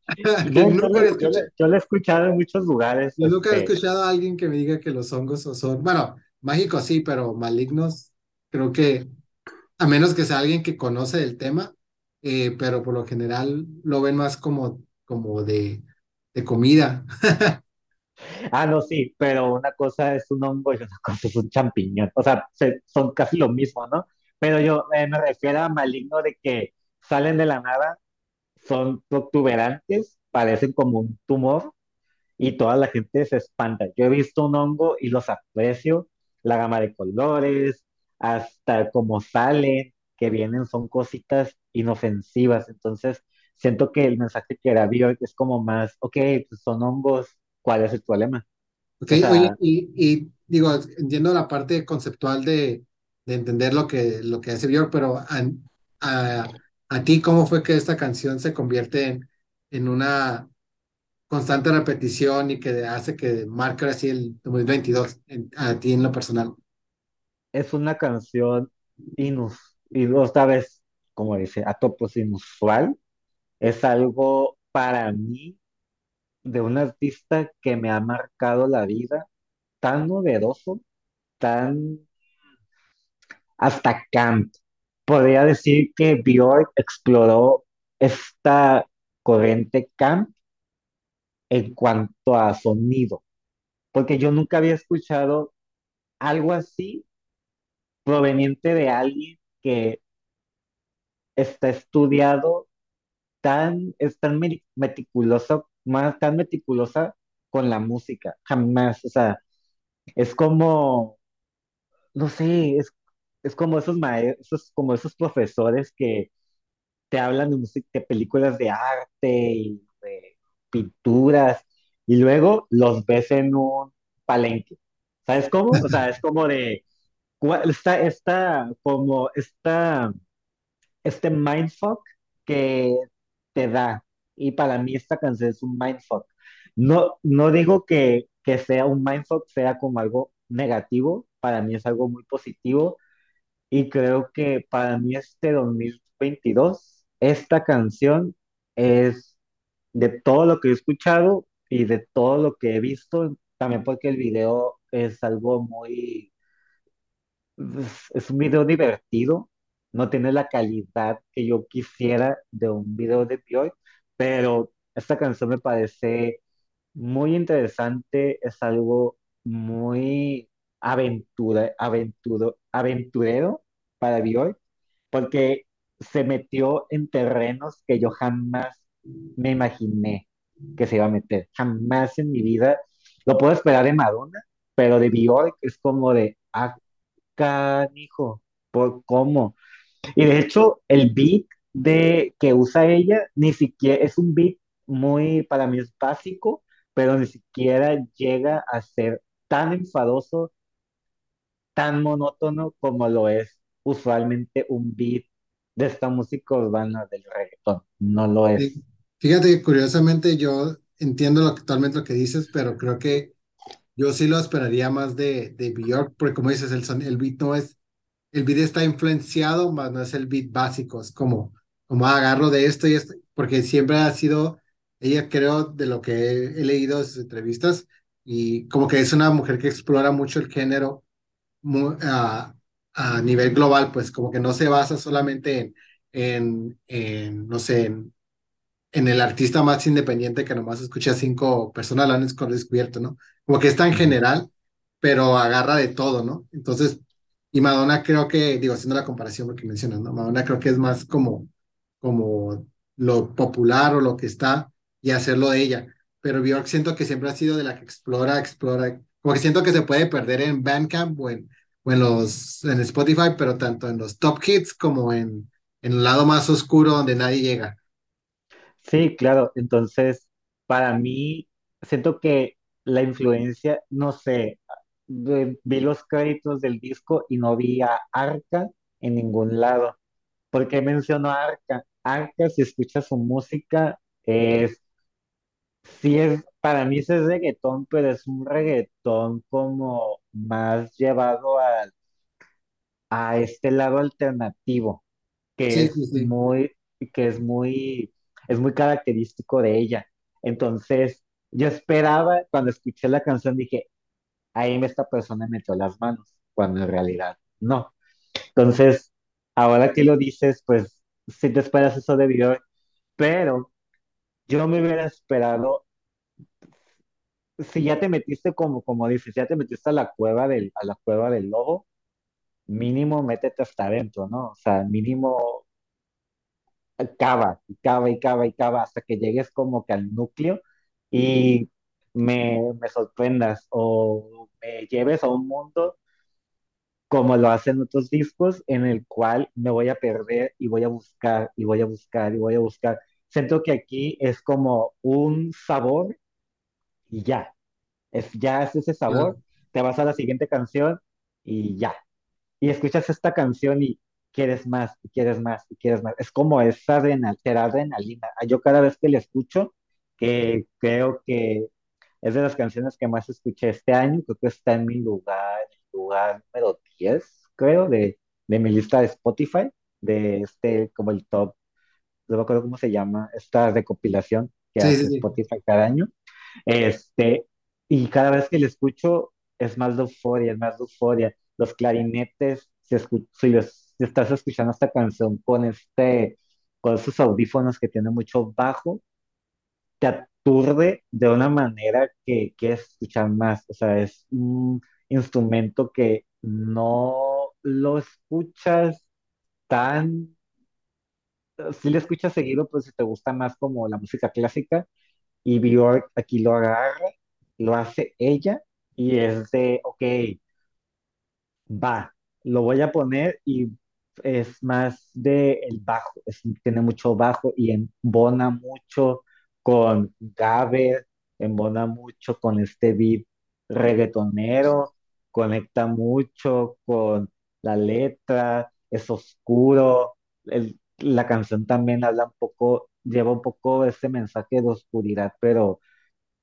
S4: yo yo
S1: escuchado,
S4: yo le he escuchado en muchos lugares,
S1: yo nunca he
S4: este,
S1: escuchado a alguien que me diga que los hongos son, bueno, mágicos sí, pero malignos, creo que, a menos que sea alguien que conoce el tema, eh, pero por lo general lo ven más como, como de, de comida.
S4: Ah, no, sí, pero una cosa es un hongo y otra cosa es un champiñón. O sea, se- son casi lo mismo, ¿no? Pero yo eh, me refiero a maligno de que salen de la nada, son protuberantes, parecen como un tumor y toda la gente se espanta. Yo he visto un hongo y los aprecio, la gama de colores, hasta cómo salen, que vienen, son cositas inofensivas. Entonces, siento que el mensaje que era Björk es como más, ok, pues son hongos, ¿cuál es el problema?
S1: Ok,
S4: O
S1: oye, y, y digo, entiendo la parte conceptual de, de entender lo que, lo que hace Björk, pero a, a, a ti, ¿cómo fue que esta canción se convierte en, en una constante repetición y que hace que marque así el 2022 en- a ti en lo personal?
S4: Es una canción inus y otra vez, como dice, a topos inusual. Es algo para mí de un artista que me ha marcado la vida, tan novedoso, tan hasta camp. Podría decir que Björk exploró esta corriente camp en cuanto a sonido, porque yo nunca había escuchado algo así proveniente de alguien que está estudiado tan, es tan meti- meticuloso, más tan meticulosa con la música, jamás, o sea, es como, no sé, es, es como esos maestros, como esos profesores que te hablan de música, de películas de arte y de pinturas, y luego los ves en un palenque. ¿Sabes cómo? O sea, es como de, está, está, como, está este mindfuck que te da. Y para mí esta canción es un mindfuck. No, no digo que, que sea un mindfuck, sea como algo negativo, para mí es algo muy positivo y creo que para mí este 2022 esta canción es de todo lo que he escuchado y de todo lo que he visto, también porque el video es algo muy es, es un video divertido, no tiene la calidad que yo quisiera de un video de Björk, pero esta canción me parece muy interesante, es algo muy aventura, aventuro, aventurero para Björk, porque se metió en terrenos que yo jamás me imaginé que se iba a meter, jamás en mi vida. Lo puedo esperar de Madonna, pero de Björk es como de, ah, canijo, ¿por cómo? Y de hecho, el beat de que usa ella ni siquiera es un beat muy, para mí es básico, pero ni siquiera llega a ser tan enfadoso, tan monótono como lo es usualmente un beat de esta música urbana del reggaetón. No lo es.
S1: Fíjate que curiosamente yo entiendo lo, totalmente lo que dices, pero creo que yo sí lo esperaría más de, de Björk, porque como dices, el, son- el beat no es, el beat está influenciado, más no es el beat básico, es como, como "Ah, agarro de esto y esto, porque siempre ha sido, ella creo, de lo que he, leído sus entrevistas, y como que es una mujer que explora mucho el género a, nivel global, pues como que no se basa solamente en, en, en, no sé, en en el artista más independiente que nomás escucha a cinco personas lo han descubierto, ¿no? Como que es tan general, pero agarra de todo, ¿no? Entonces, y Madonna creo que, digo, haciendo la comparación porque mencionas, ¿no? Madonna creo que es más como, como lo popular o lo que está y hacerlo de ella. Pero Björk siento que siempre ha sido de la que explora, explora, como que siento que se puede perder en Bandcamp o en, o en los, en Spotify, pero tanto en los top hits como en, en el lado más oscuro donde nadie llega.
S4: Sí, claro. Entonces, para mí, siento que la influencia, no sé, ve- vi los créditos del disco y no vi a Arca en ningún lado. ¿Por qué menciono a Arca? Arca, si escuchas su música, es, sí es, para mí sí es reggaetón, pero es un reggaetón como más llevado a, a este lado alternativo, que
S1: Sí,
S4: es
S1: sí, sí.
S4: muy, que es muy, es muy característico de ella. Entonces, yo esperaba, cuando escuché la canción, dije, ahí esta persona metió las manos, cuando en realidad no. Entonces, ahora que lo dices, pues sí te esperas eso de Björk, pero yo me hubiera esperado, si ya te metiste como, como dices, ya te metiste a la cueva del, a la cueva del lobo, mínimo métete hasta adentro, ¿no? O sea, mínimo cava, y cava y cava y cava hasta que llegues como que al núcleo y me, me sorprendas o me lleves a un mundo como lo hacen otros discos, en el cual me voy a perder y voy a buscar y voy a buscar y voy a buscar. Siento que aquí es como un sabor y ya, es, ya es ese sabor,
S1: Claro.
S4: te vas a la siguiente canción y ya. Y escuchas esta canción y quieres más, y quieres más, y quieres más. Es como esa adrenalina, adrenalina. Yo cada vez que la escucho, que creo que es de las canciones que más escuché este año, creo que está en mi lugar, en el lugar número 10 creo, de, de mi lista de Spotify, de este, como el top, no me acuerdo cómo se llama, esta recopilación que
S1: Sí,
S4: hace
S1: sí.
S4: Spotify cada año. Este, y cada vez que lo escucho es más de euforia, es más de euforia. Los clarinetes, si, escu- si los- estás escuchando esta canción con este, con esos audífonos que tiene mucho bajo, te aturde de una manera que quieres escuchar más. O sea, es un instrumento que no, lo escuchas tan, si lo escuchas seguido, pues si te gusta más como la música clásica, y Björk aquí lo agarra, lo hace ella, y es de, ok, va, lo voy a poner y es más de el bajo, tiene mucho bajo y embona mucho con Gaber, embona mucho con este beat reggaetonero, conecta mucho con la letra, es oscuro, el- la canción también habla un poco, lleva un poco ese mensaje de oscuridad, pero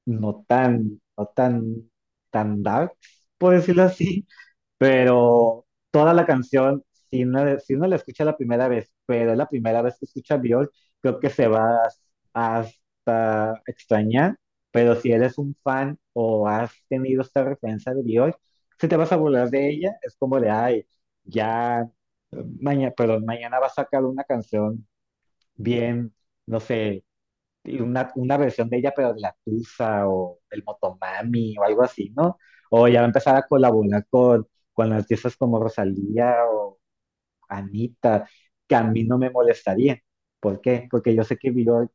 S4: no tan, no tan, tan dark, por decirlo así pero toda la canción, si uno, si uno la escucha la primera vez, pero es la primera vez que escucha Björk, creo que se va hasta extrañar, pero si eres un fan o has tenido esta referencia de Björk, si te vas a burlar de ella, es como de, ay, ya, mañana, perdón, mañana va a sacar una canción bien, no sé, una, una versión de ella, pero de la Tusa o el Motomami o algo así, ¿no? O ya va a empezar a colaborar con, con artistas como Rosalía o Anita, que a mí no me molestaría. ¿Por qué? Porque yo sé que Björk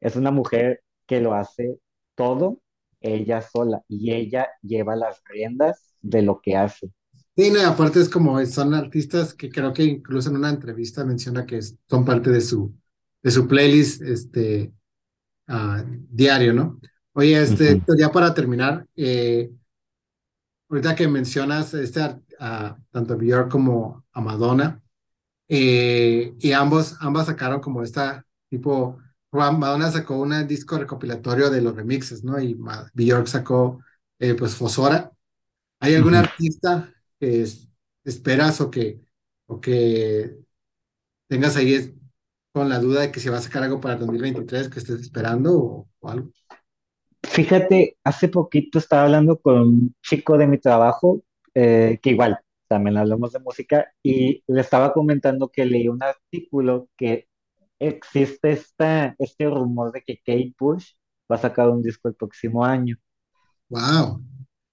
S4: es una mujer que lo hace todo ella sola y ella lleva las riendas de lo que hace.
S1: Sí, no, aparte es como, son artistas que creo que incluso en una entrevista menciona que son parte de su, de su playlist, este, ah, diario, ¿no? Oye, este, ya para terminar, eh, ahorita que mencionas este, a tanto a Björk como a Madonna, eh, y ambos, ambas sacaron como esta tipo, Madonna sacó un disco recopilatorio de los remixes, ¿no? Y Björk sacó, eh, pues, Fosora. ¿Hay algún artista que es- esperas o que, o que tengas ahí es- con la duda de que se va a sacar algo para el 2023 que estés esperando o, o algo?
S4: Fíjate, hace poquito estaba hablando con un chico de mi trabajo, eh, que igual, también hablamos de música, y le estaba comentando que leí un artículo que existe esta, este rumor de que Kate Bush va a sacar un disco el próximo año.
S1: Wow,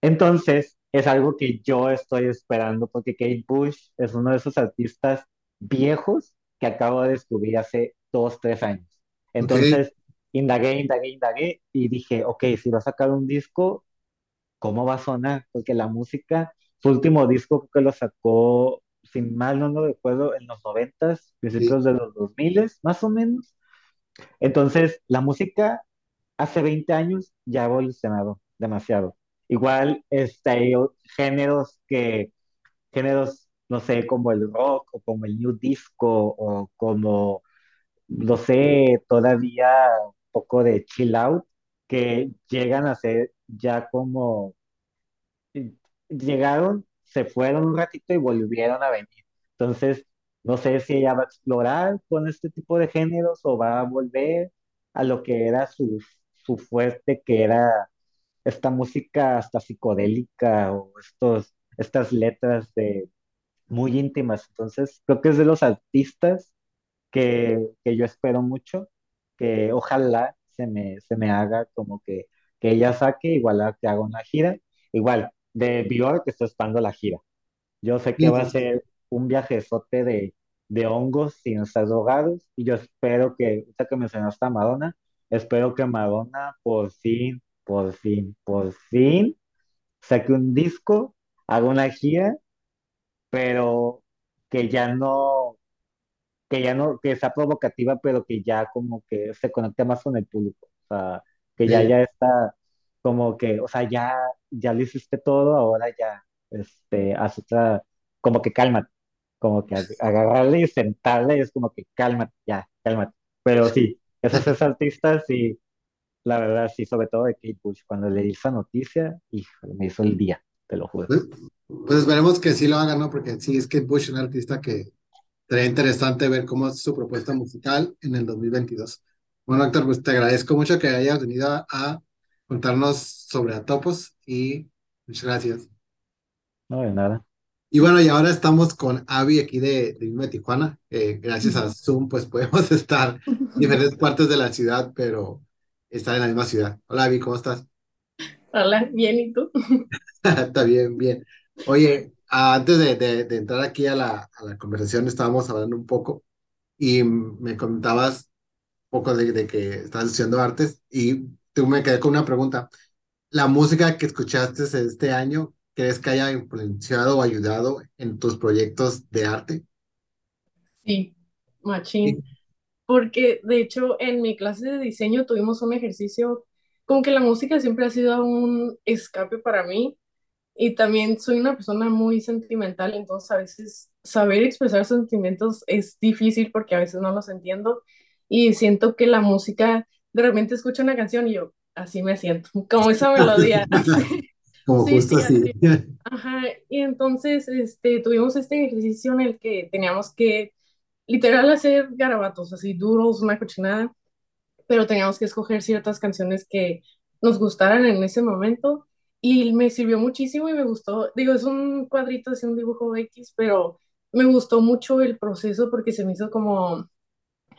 S4: Entonces, es algo que yo estoy esperando porque Kate Bush es uno de esos artistas viejos que acabo de descubrir hace dos, tres años. Entonces, indagué, indagué, indagué y dije, ok, si va a sacar un disco, ¿cómo va a sonar? Porque la música, su último disco creo que lo sacó, sin mal no lo recuerdo, en los noventas,
S1: sí,
S4: principios de los dos miles, más o menos. Entonces, la música hace 20 años ya ha evolucionado demasiado. Igual este, géneros que, géneros, no sé, como el rock o como el new disco o como, no sé, todavía un poco de chill out, que llegan a ser ya como llegaron, se fueron un ratito y volvieron a venir. Entonces, no sé si ella va a explorar con este tipo de géneros o va a volver a lo que era su, su fuerte, que era esta música hasta psicodélica o estos, estas letras de, muy íntimas. Entonces, creo que es de los artistas que, que yo espero mucho, que ojalá se me, se me haga como que, que ella saque, igual a que haga una gira. Igual, de Björk estoy esperando la gira. Yo sé que
S1: sí,
S4: va a
S1: sí,
S4: ser un viajezote de, de hongos sin estar drogados, y yo espero que, ahorita que mencionaste a Madonna, espero que Madonna por fin, por fin, por fin saque un disco, haga una gira, pero que ya no que ya no, que sea provocativa, pero que ya como que se conecte más con el público. O sea, que ya,
S1: Sí.
S4: ya está como que, o sea, ya, ya lo hiciste todo, ahora ya, este, haz otra, como que cálmate, como que ag- agarrarle y sentarle y es como que cálmate, ya, cálmate. Pero sí, esos artistas sí, la verdad sí, sobre todo de Kate Bush, cuando le di esa noticia, híjole, me hizo el día, te lo juro.
S1: Pues, pues esperemos que sí lo hagan, ¿no? Porque sí, es que Bush es un artista que sería interesante ver cómo es su propuesta musical en el 2022. Bueno, Héctor, pues te agradezco mucho que hayas venido a contarnos sobre Atopos y muchas gracias.
S4: No, de nada.
S1: Y bueno, y ahora estamos con Avi aquí de, de de Tijuana. Eh, gracias a Zoom, pues podemos estar en diferentes partes de la ciudad, pero estar en la misma ciudad. Hola, Avi, ¿cómo estás?
S5: Hola, bien, ¿y tú?
S1: Está bien, bien. Oye, antes de, de- de entrar aquí a la, a la conversación, estábamos hablando un poco y me comentabas un poco de, de que estás estudiando artes y tú me quedé con una pregunta. ¿La música que escuchaste este año, crees que haya influenciado o ayudado en tus proyectos de arte?
S2: Sí,
S1: Sí.
S2: machín. Porque de hecho en mi clase de diseño tuvimos un ejercicio, como que la música siempre ha sido un escape para mí y también soy una persona muy sentimental, entonces a veces saber expresar sentimientos es difícil porque a veces no los entiendo y siento que la música, de repente escucho una canción y yo así me siento, como esa melodía.
S1: Como
S2: Sí,
S1: justo
S2: sí,
S1: así.
S2: así. Ajá, y entonces este, tuvimos este ejercicio en el que teníamos que literal hacer garabatos, así duros, una cochinada, pero teníamos que escoger ciertas canciones que nos gustaran en ese momento y me sirvió muchísimo y me gustó, digo, es un cuadrito, así un dibujo X, pero me gustó mucho el proceso porque se me hizo como,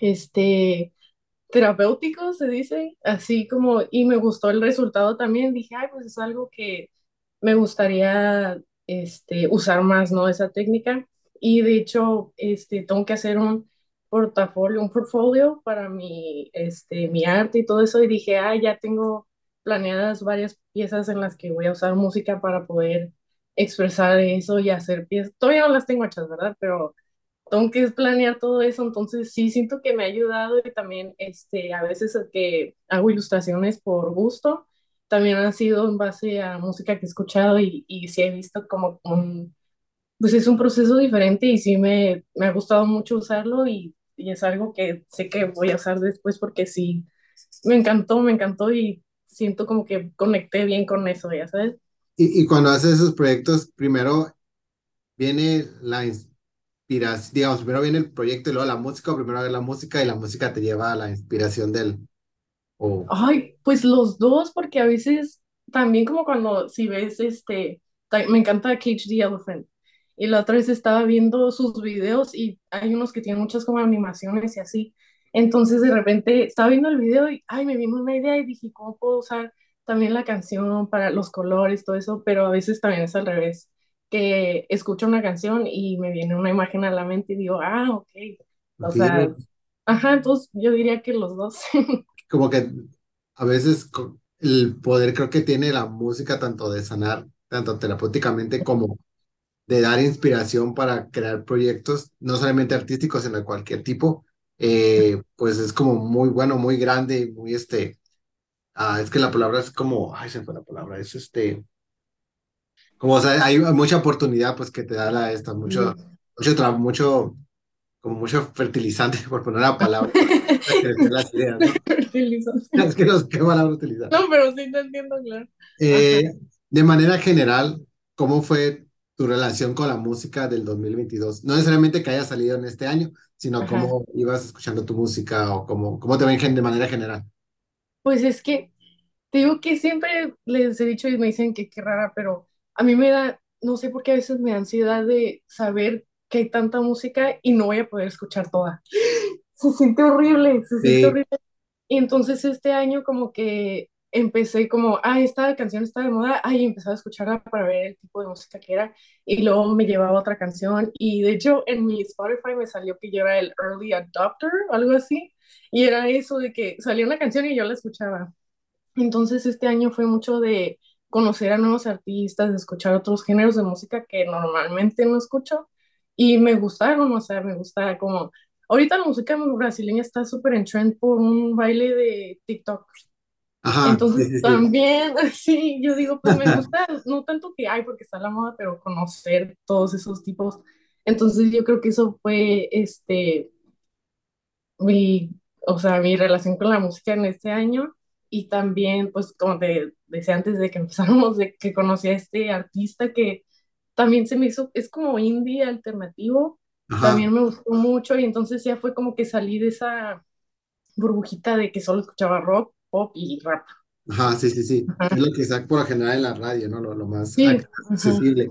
S2: este, terapéutico, se dice, así como, y me gustó el resultado también, dije, ay, pues es algo que me gustaría este, usar más, ¿no? Esa técnica. Y de hecho, este, tengo que hacer un portafolio, un portfolio para mi, este, mi arte y todo eso. Y dije, ah, ya tengo planeadas varias piezas en las que voy a usar música para poder expresar eso y hacer piezas. Todavía no las tengo hechas, ¿verdad? Pero tengo que planear todo eso, entonces sí siento que me ha ayudado y también este, a veces que hago ilustraciones por gusto, también han sido en base a música que he escuchado y, y sí he visto como un, pues es un proceso diferente y sí me, me ha gustado mucho usarlo y, y es algo que sé que voy a usar después porque sí, me encantó, me encantó y siento como que conecté bien con eso, ya sabes.
S1: Y, y cuando haces esos proyectos, primero viene la digamos, primero viene el proyecto y luego la música, primero la música y la música te lleva a la inspiración del... O,
S2: Ay, pues los dos, porque a veces también como cuando si ves este, me encanta Cage the Elephant. Y la otra vez estaba viendo sus videos y hay unos que tienen muchas como animaciones y así. Entonces de repente estaba viendo el video y ay, me vino una idea y dije, ¿cómo puedo usar también la canción para los colores, todo eso? Pero a veces también es al revés, que escucho una canción y me viene una imagen a la mente y digo, ah, ok. O sea, ajá, entonces yo diría que los dos.
S1: como que a veces el poder creo que tiene la música tanto de sanar, tanto terapéuticamente como de dar inspiración para crear proyectos, no solamente artísticos, sino de cualquier tipo, eh, pues es como muy bueno, muy grande, muy este, ah, es que la palabra es como, ay, se fue la palabra, es este, como, o sea, hay mucha oportunidad, pues que te da la, esta, mucho, mucho, mucho, como mucho fertilizante, por poner la palabra, para las ideas, ¿no?
S2: Fertilizante.
S1: Es que qué palabra utilizar.
S2: No, pero sí te entiendo, claro.
S1: Eh, de manera general, ¿cómo fue tu relación con la música del 2022? No necesariamente que haya salido en este año, sino
S2: Ajá.
S1: cómo ibas escuchando tu música o cómo, cómo te ven de manera general.
S2: Pues es que te digo que siempre les he dicho y me dicen que qué rara, pero a mí me da, no sé por qué a veces me da ansiedad de saber que hay tanta música y no voy a poder escuchar toda. Se siente horrible, se siente
S1: Sí,
S2: horrible. Y entonces este año como que empecé como, ah, esta canción está de moda, ay, empezaba a escucharla para ver el tipo de música que era y luego me llevaba otra canción y de hecho en mi Spotify me salió que yo era el early adopter, algo así, y era eso de que salía una canción y yo la escuchaba. Entonces este año fue mucho de conocer a nuevos artistas, escuchar otros géneros de música que normalmente no escucho y me gustaron, o sea, me gusta como... Ahorita la música brasileña está súper en trend por un baile de TikTok.
S1: ajá,
S2: Entonces
S1: sí, sí.
S2: también, sí, yo digo, pues me gusta, no tanto que hay porque está la moda, pero conocer todos esos tipos. Entonces yo creo que eso fue, este, mi, o sea, mi relación con la música en este año y también, pues, como te decía antes de que empezáramos, de que conocí a este artista que también se me hizo, es como indie alternativo,
S1: Ajá,
S2: también me gustó mucho y entonces ya fue como que salí de esa burbujita de que solo escuchaba rock, pop y rap.
S1: ajá, sí, sí, sí. Es
S2: Ajá.
S1: lo que está por general en la radio, ¿no? Lo, lo más
S2: Sí,
S1: accesible.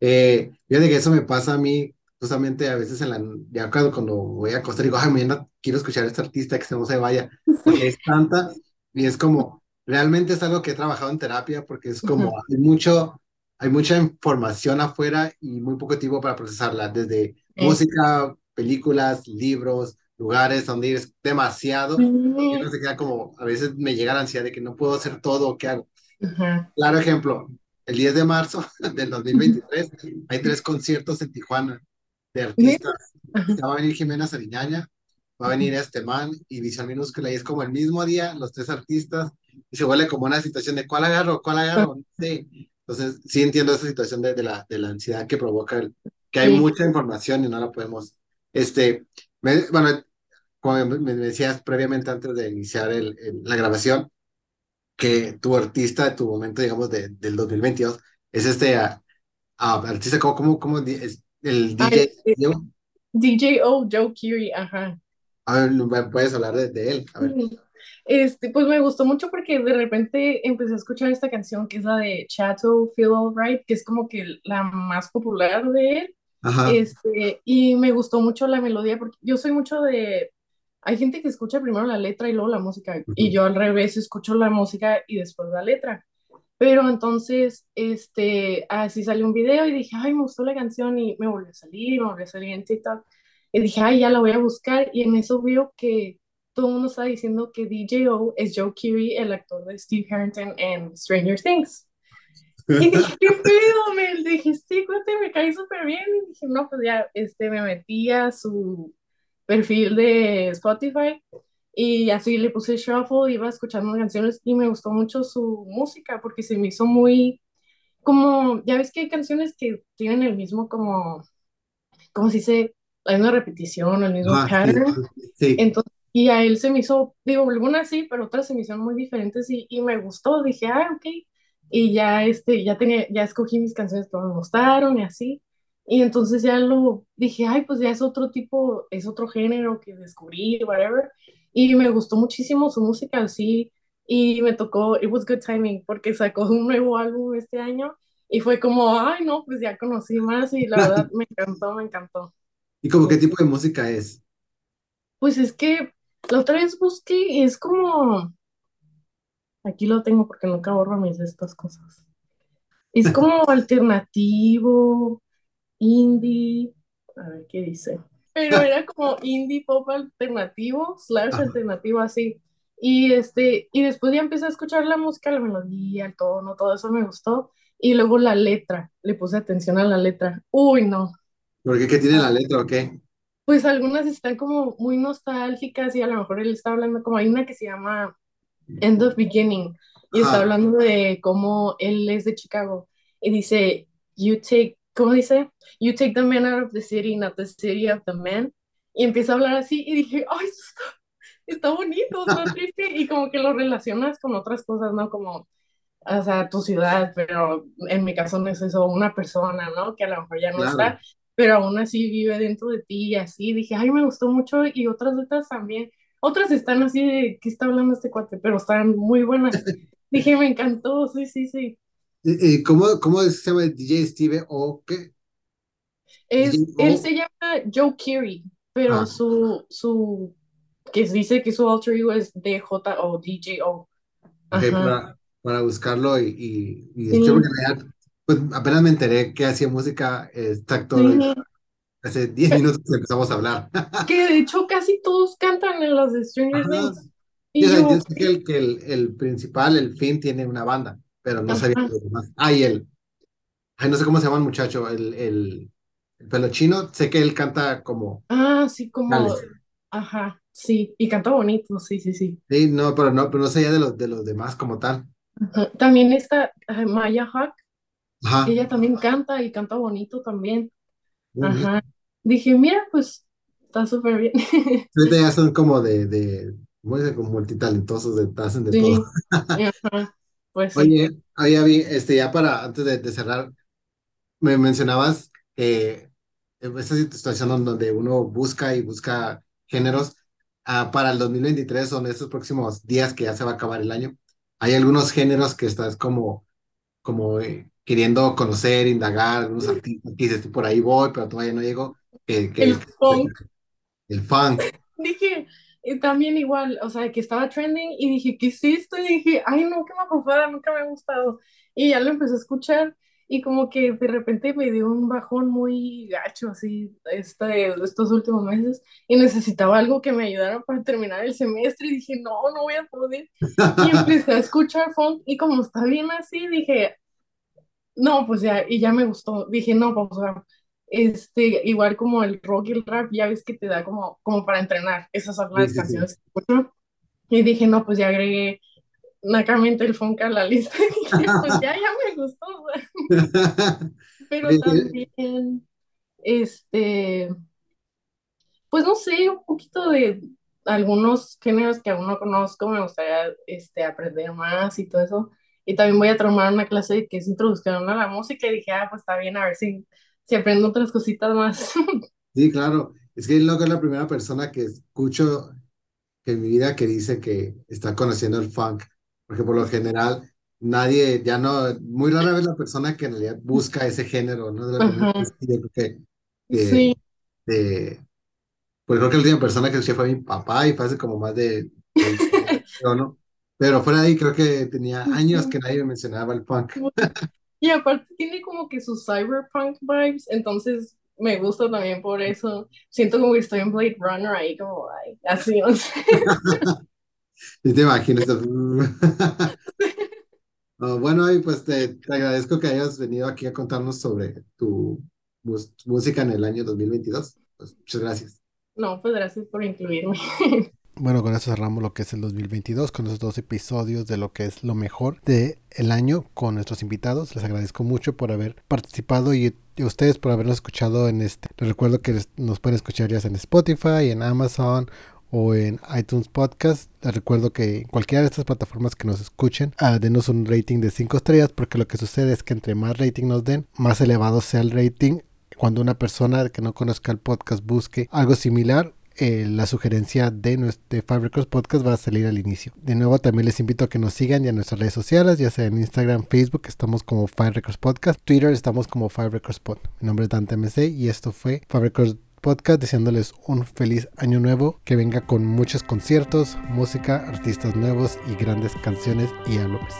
S1: Eh, fíjate que eso me pasa a mí, justamente a veces en la, ya cuando, cuando voy a acostar, digo, ay, mañana quiero escuchar a este artista que se no se vaya, porque es tanta, y es como, realmente es algo que he trabajado en terapia, porque es como, hay mucho, hay mucha información afuera y muy poco tiempo para procesarla, desde
S2: Eh,
S1: música, películas, libros, lugares donde ir, es demasiado. Y uno se queda como, a veces me llega la ansiedad de que no puedo hacer todo, ¿qué hago? Claro ejemplo, el 10 de marzo del 2023 hay tres conciertos en Tijuana de artistas.
S2: ajá.
S1: Va a venir Jimena Sariñaña, va a venir este man y Visión Minúscula y es como el mismo día los tres artistas y se vuelve como una situación de ¿cuál agarro? ¿cuál agarro? Sé. Entonces sí entiendo esa situación de, de la, de la ansiedad que provoca el, que hay
S2: Sí,
S1: mucha información y no la podemos, este, me- bueno, como me, decías previamente antes de iniciar el, el- la grabación, que tu artista de tu momento, digamos, de, del 2022 es este ah, ah, artista, como, como, como es el DJ? Yo,
S2: DJ O, Joe Curie, ajá.
S1: A ver, ¿me puedes hablar de, de él? A ver.
S2: Este, pues me gustó mucho porque de repente empecé a escuchar esta canción que es la de Chateau Feel Alright, que es como que la más popular de él.
S1: Ajá.
S2: Este, y me gustó mucho la melodía porque yo soy mucho de... Hay gente que escucha primero la letra y luego la música, y
S1: Ujú.
S2: yo al revés escucho la música y después la letra. Pero entonces, este, así salió un video y dije, ay, me gustó la canción y me volvió a salir, me volvió a salir en TikTok. Y dije, ay, ya la voy a buscar. Y en eso veo que todo el mundo está diciendo que DJO es Joe Keery, el actor de Steve Harrington en Stranger Things. Y dije, ¿qué pedo? Me dije, sí, cuate, me caí súper bien. Y dije, no, pues ya, este, me metí a su perfil de Spotify y así le puse shuffle, iba escuchando canciones y me gustó mucho su música porque se me hizo muy, como, ya ves que hay canciones que tienen el mismo, como, como si se, la misma repetición, el mismo
S1: sí,
S2: pattern.
S1: sí.
S2: Entonces, y a él se me hizo, digo, algunas sí, pero otras se me hicieron muy diferentes y, y me gustó. Dije, ah, ok. Y ya, este, ya tenía, ya escogí mis canciones que me gustaron y así. Y entonces ya lo dije, ay, pues ya es otro tipo, es otro género que descubrí, whatever. Y me gustó muchísimo su música así. Y me tocó, it was good timing, porque sacó un nuevo álbum este año. Y fue como, ay, no, pues ya conocí más y la verdad me encantó, me encantó.
S1: ¿Y como qué
S2: Sí.
S1: tipo de música es?
S2: Pues es que la otra vez busqué y es como, aquí lo tengo porque nunca borro mis de estas cosas. Es como alternativo, indie, a ver qué dice. Pero era como indie pop alternativo, slash
S1: Ajá.
S2: alternativo así. Y este, y después ya empecé a escuchar la música, la melodía, el tono, todo eso me gustó. Y luego la letra, le puse atención a la letra. Uy, no.
S1: ¿Porque qué tiene la letra o qué?
S2: Pues algunas están como muy nostálgicas y a lo mejor él está hablando como hay una que se llama End of Beginning y está
S1: Ajá.
S2: hablando de cómo él es de Chicago y dice, you take, ¿cómo dice? You take the man out of the city, not the city of the man. Y empieza a hablar así y dije, ay, esto está, está bonito, está triste y como que lo relacionas con otras cosas, ¿no? Como, o sea, tu ciudad, pero en mi caso no es eso, una persona, ¿no? Que a lo mejor ya no
S1: Claro.
S2: está, pero aún así vive dentro de ti y así. Dije, ay, me gustó mucho y otras letras también. Otras están así de, ¿qué está hablando este cuate? Pero están muy buenas. Dije, me encantó, sí, sí, sí.
S1: ¿Y, y cómo, cómo se llama el DJ Steve o qué? DJ
S2: Es, él
S1: O.
S2: se llama Joe Keery, pero
S1: Ah,
S2: su, su, que dice que su alter ego es DJ o DJO.
S1: ok,
S2: Ajá,
S1: para, para buscarlo y, y,
S2: sí,
S1: pues apenas me enteré que hacía música este actor
S2: sí.
S1: hace 10 minutos que empezamos a hablar.
S2: Que de hecho casi todos cantan en las de Stranger. Things. Y
S1: yo
S2: yo,
S1: sé que el, que el, el principal, el Finn, tiene una banda, pero no sabía
S2: ajá,
S1: los demás. Ah, y el, ay, no sé cómo se llama el muchacho, el, el, el pelo chino, sé que él canta como
S2: ah, sí, como,
S1: Gales.
S2: ajá, sí, y canta bonito, sí, sí, sí.
S1: Sí, no, pero no, pero no ya de los, de los demás como tal.
S2: Ajá. También está Maya Hawk,
S1: Ajá,
S2: ella también canta y canta bonito también.
S1: muy bien.
S2: Ajá. Dije, mira, pues está súper bien.
S1: Ahorita ya son como de, de. Como multitalentosos, de, hacen de todo.
S2: Sí, ajá, pues sí.
S1: Oye, oye, Abby, este, ya para, antes de, de cerrar, me mencionabas eh, esta situación donde uno busca y busca géneros. Ah, para el 2023, son estos próximos días que ya se va a acabar el año, hay algunos géneros que estás como, como eh, queriendo conocer, indagar, algunos artistas que dices, "Tú por ahí voy, pero todavía no llego, que, que,
S2: El funk.
S1: el funk.
S2: Dije, y también igual, o sea, que estaba trending y dije, ¿qué es esto? Y dije, ay, no, qué mafufada, nunca me ha gustado. Y ya lo empecé a escuchar y como que de repente me dio un bajón muy gacho así este, estos últimos meses y necesitaba algo que me ayudara para terminar el semestre y dije, no, no voy a poder. Y empecé a escuchar funk y como está bien así, dije, no, pues ya, y ya me gustó. Dije, no, pues, este, igual como el rock y el rap, ya ves que te da como, como para entrenar. Esas son las
S1: Sí, sí, sí.
S2: canciones que escucho. Y dije, no, pues ya agregué nacamente el funk a la lista. Y dije, pues ya, ya me gustó. o sea. Pero también, este, pues no sé, un poquito de algunos géneros que aún no conozco, me gustaría este, aprender más y todo eso. Y también voy a tomar una clase que es introducción a la música y dije, ah, pues está bien, a ver si, si aprendo otras cositas más.
S1: Sí, claro. Es que loco es la primera persona que escucho en mi vida que dice que está conociendo el funk. Porque por lo general, nadie, ya no, muy rara vez la persona que en realidad busca ese género, ¿no? De la primera vez que yo creo que, que
S2: sí,
S1: de, pues creo que la última persona que escuché fue mi papá y fue hace como más de 20 años, yo, ¿no? Pero fuera de ahí creo que tenía años que nadie me mencionaba el funk.
S2: Y aparte tiene como que sus cyberpunk vibes, entonces me gusta también por eso. Siento como que estoy en Blade Runner ahí, como, ay, así, no sé.
S1: Y te imaginas. Bueno, y pues te, te agradezco que hayas venido aquí a contarnos sobre tu música en el año 2022. Pues, muchas gracias.
S2: No, pues gracias por incluirme.
S1: Bueno, con eso cerramos lo que es el 2022, con esos dos episodios de lo que es lo mejor del año con nuestros invitados. Les agradezco mucho por haber participado y, ustedes por habernos escuchado en este. Les recuerdo que nos pueden escuchar ya en Spotify, en Amazon o en iTunes Podcast. Les recuerdo que en cualquiera de estas plataformas que nos escuchen, ah, denos un rating de 5 estrellas porque lo que sucede es que entre más rating nos den, más elevado sea el rating. Cuando una persona que no conozca el podcast busque algo similar, eh, la sugerencia de nuestro Records Podcast va a salir al inicio. De nuevo, también les invito a que nos sigan ya en nuestras redes sociales, ya sea en Instagram, Facebook, estamos como Five Records Podcast, Twitter estamos como Five Records Pod. Mi nombre es Dante MC y esto fue Five Records Podcast, deseándoles un feliz año nuevo, que venga con muchos conciertos, música, artistas nuevos y grandes canciones y álbumes.